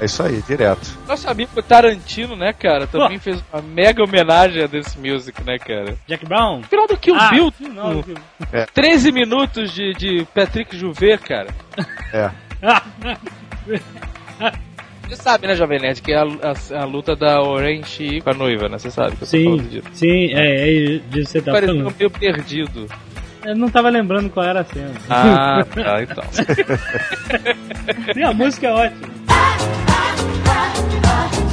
É isso aí, direto. Nosso amigo Tarantino, né, cara, também fez uma mega homenagem a Dance Music, né, cara? Jack Brown? Final do Kill Ah, Bill, não, no- 13 minutos de, de Patrick Juvet, cara. É. Você sabe, né, Jovem Nerd, que é a, a- a luta da Orange com a noiva, né? Você sabe que eu tô falando Sim, disso. sim, é, é disso que você tá Pareceu falando. meio perdido. Eu não tava lembrando qual era a cena. Ah, tá, então. E a música é ótima. I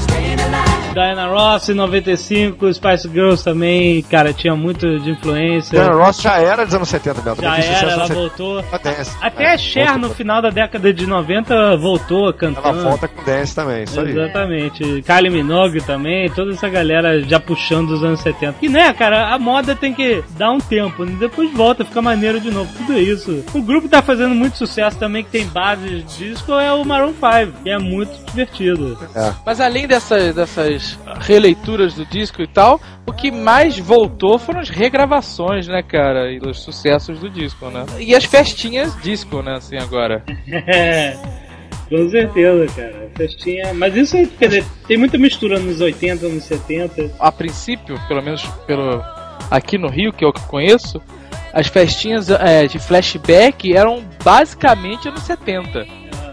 Diana Ross, em 95, Spice Girls também, cara, tinha muito de influência. Diana Ross já era dos anos 70, Beto. Já era, ela nos 70. voltou. Dance. Até É, a Cher, no final da década de 90, voltou cantando. Ela volta com Dance também, isso aí. Exatamente. Kylie Minogue também, toda essa galera já puxando os anos 70. E né, cara, a moda tem que dar um tempo, né? depois volta, fica maneiro de novo, tudo isso. O grupo tá fazendo muito sucesso também, que tem bases de disco, é o Maroon 5, que é muito divertido. Mas além dessas, dessas releituras do disco e tal, o que mais voltou foram as regravações, né, cara? E os sucessos do disco, né? E as festinhas disco, né, assim, agora. É, com certeza, cara. Festinha. Mas isso aí, quer dizer, tem muita mistura nos 80, nos 70. A princípio, pelo menos pelo aqui no Rio, que é o que eu conheço, as festinhas é, de flashback eram basicamente anos 70.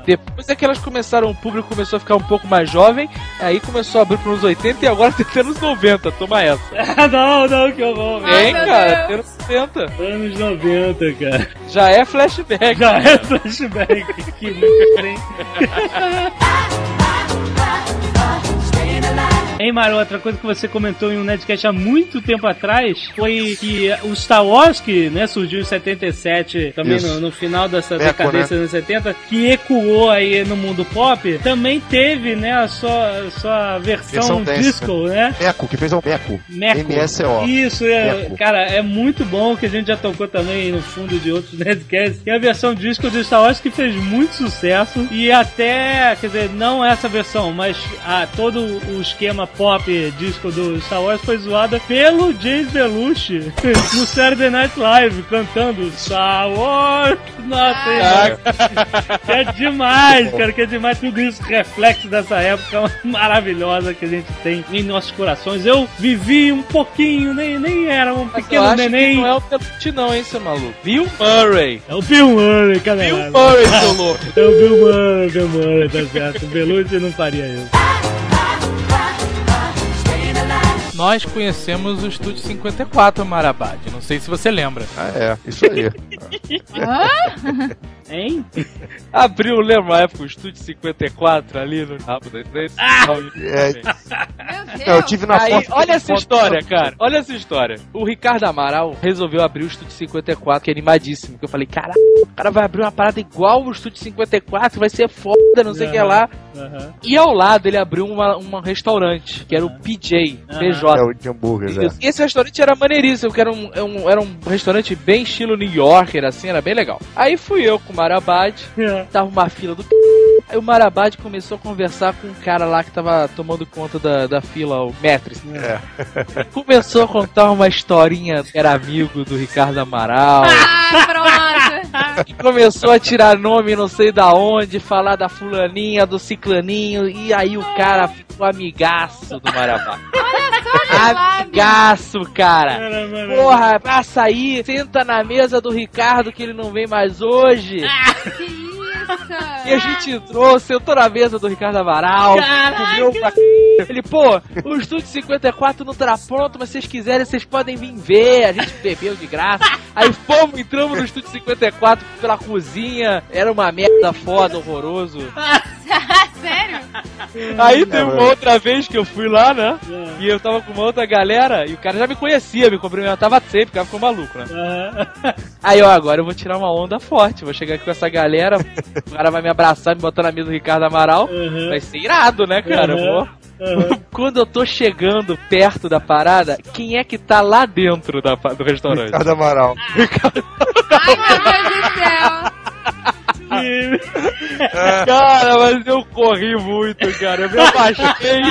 Depois é que elas começaram, o público começou a ficar um pouco mais jovem, aí começou a abrir para os 80 e agora tem até anos 90, toma essa. Ah, não, não, que horror. Meu cara, Deus. tem anos 90. Anos 90, cara. Já é flashback. Já é flashback. Que merda, hein? Hein, Mário, outra coisa que você comentou em um Nedcast há muito tempo atrás foi que o Star Wars, que né, surgiu em 77, também no, no final dessa Eco, decadência dos anos 70, que ecoou aí no mundo pop, também teve né, a sua, a sua versão, Versão disco, né? Meco, que fez é o Meco. Meco. M-S-O. Isso, é, Meco. cara, é muito bom que a gente já tocou também no fundo de outros Nerdcasts. E a versão disco do Star Wars que fez muito sucesso. E até, quer dizer, não essa versão, mas a, todo o esquema pop disco do Star Wars foi zoada pelo James Belushi no Saturday Night Live, cantando Star Wars Nothing. Que é demais, cara, que é demais. Tudo isso reflexo dessa época maravilhosa que a gente tem em nossos corações. Eu vivi um pouquinho, nem, nem era um Mas pequeno neném. não é o Belushi não, hein, seu maluco. Bill Murray. É o Bill Murray, cara. Bill Murray, seu louco. É o Bill Murray, Bill Murray, tá certo. O Belushi não faria isso. Nós conhecemos o Estúdio 54 Marabad. Não sei se você lembra. Ah, é. Isso aí. Hã? Hein? Abriu, lembra a época, o Estúdio 54 ali no rabo da frente? É, Meu eu tive na Aí, foto. olha essa foto- história, cara. Olha essa história. O Ricardo Amaral resolveu abrir o Estúdio 54, que é animadíssimo. Que eu falei, caralho, o cara vai abrir uma parada igual o Estúdio 54, vai ser foda, não sei o que lá. Aham. E ao lado ele abriu uma, um restaurante, que era o PJ, Ah. PJ. É, o de hambúrguer, é. E esse restaurante era maneiríssimo, que era um, é um- era um restaurante bem estilo New Yorker, assim, era bem legal. Aí fui eu com o Marabad, tava uma fila do c... Aí o Marabad começou a conversar com um cara lá que tava tomando conta da, da fila, o Metris. É. Começou a contar uma historinha que era amigo do Ricardo Amaral. Ah, pronto. e começou a tirar nome não sei da onde, falar da fulaninha, do ciclaninho. E aí o cara ficou amigaço do Marabad. Olha. Amigaço, cara. Porra, passa aí, senta na mesa do Ricardo que ele não vem mais hoje. Que isso? E a gente entrou, sentou na mesa do Ricardo Amaral, comeu pra c... Ele, pô, o Estúdio 54 não tá pronto, mas se vocês quiserem, vocês podem vir ver. A gente bebeu de graça. Aí fomos, entramos no Estúdio 54 pela cozinha. Era uma merda foda, horroroso. Sério? Aí teve uma outra vez que eu fui lá, né? E eu tava com uma outra galera e o cara já me conhecia, me cumprimentava sempre, o cara ficou maluco, né? Aí, ó, agora eu vou tirar uma onda forte. Vou chegar aqui com essa galera, o cara vai me abraçar, me botar na mesa do Ricardo Amaral. Uhum. Vai ser irado, né, cara? Uhum. Aham. Quando eu tô chegando perto da parada, quem é que tá lá dentro da, do restaurante? Ricardo Amaral. Ai, meu Deus do céu. Cara, mas eu corri muito, cara. Eu me abaixei.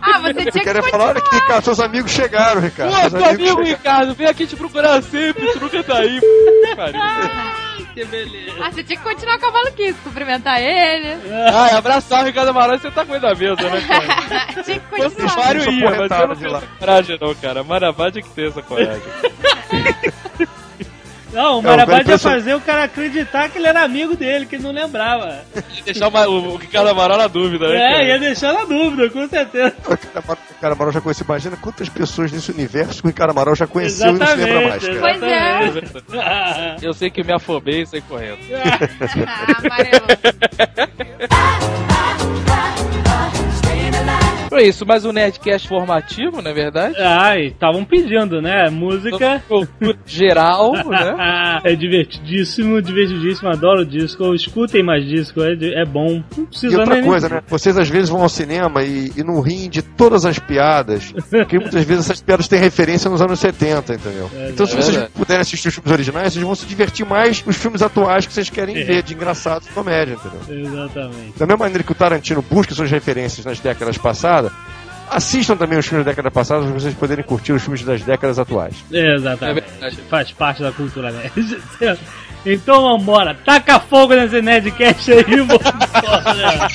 Ah, você tinha Eu que queria falar, olha aqui, Ricardo, seus amigos chegaram, Ricardo. Pô, Seus teu amigo chegaram. Ricardo, vem aqui te procurar sempre, tu nunca tá aí. Pariu. Que beleza. Ah, você tinha que continuar com a maluquice, cumprimentar ele. Ai, abraçar o Ricardo Amaral e você tá com ele na mesa, né, cara? tinha que continuar. Sou ia, mas eu não de tenho coragem não, cara. Marabá tinha que ter essa coragem. Não, o Não, Marabá ia fazer o cara acreditar que ele era amigo dele, que ele não lembrava. Ia deixar o, o, o Ricardo Amaral na dúvida, né, É, cara? ia deixar na dúvida, com certeza. O Ricardo Amaral- já conhece. Imagina quantas pessoas nesse universo que o Ricardo Amaral já conheceu e não se lembra mais, cara. Pois é. exatamente. Eu sei que eu me afobei e saí correndo. Ah, amarelo. Foi isso, mas o Nerdcast formativo, não é verdade? Ai, estavam pedindo, né? Música. Geral, né? é divertidíssimo, divertidíssimo, adoro o disco. Escutem mais disco, é, é bom. Não E precisa outra nem. coisa, né? Vocês às vezes vão ao cinema e, e não riem de todas as piadas, porque muitas vezes essas piadas têm referência nos anos 70, entendeu? É então, se verdade. vocês puderem assistir os filmes originais, vocês vão se divertir mais nos filmes atuais que vocês querem É. ver, de engraçado e comédia, entendeu? Exatamente. Da mesma maneira que o Tarantino busca suas referências nas décadas passadas, assistam também os filmes da década passada para vocês poderem curtir os filmes das décadas atuais. Exatamente. É. Faz parte da cultura nerd. Então vambora, taca fogo nesse Nerdcast aí, vambora.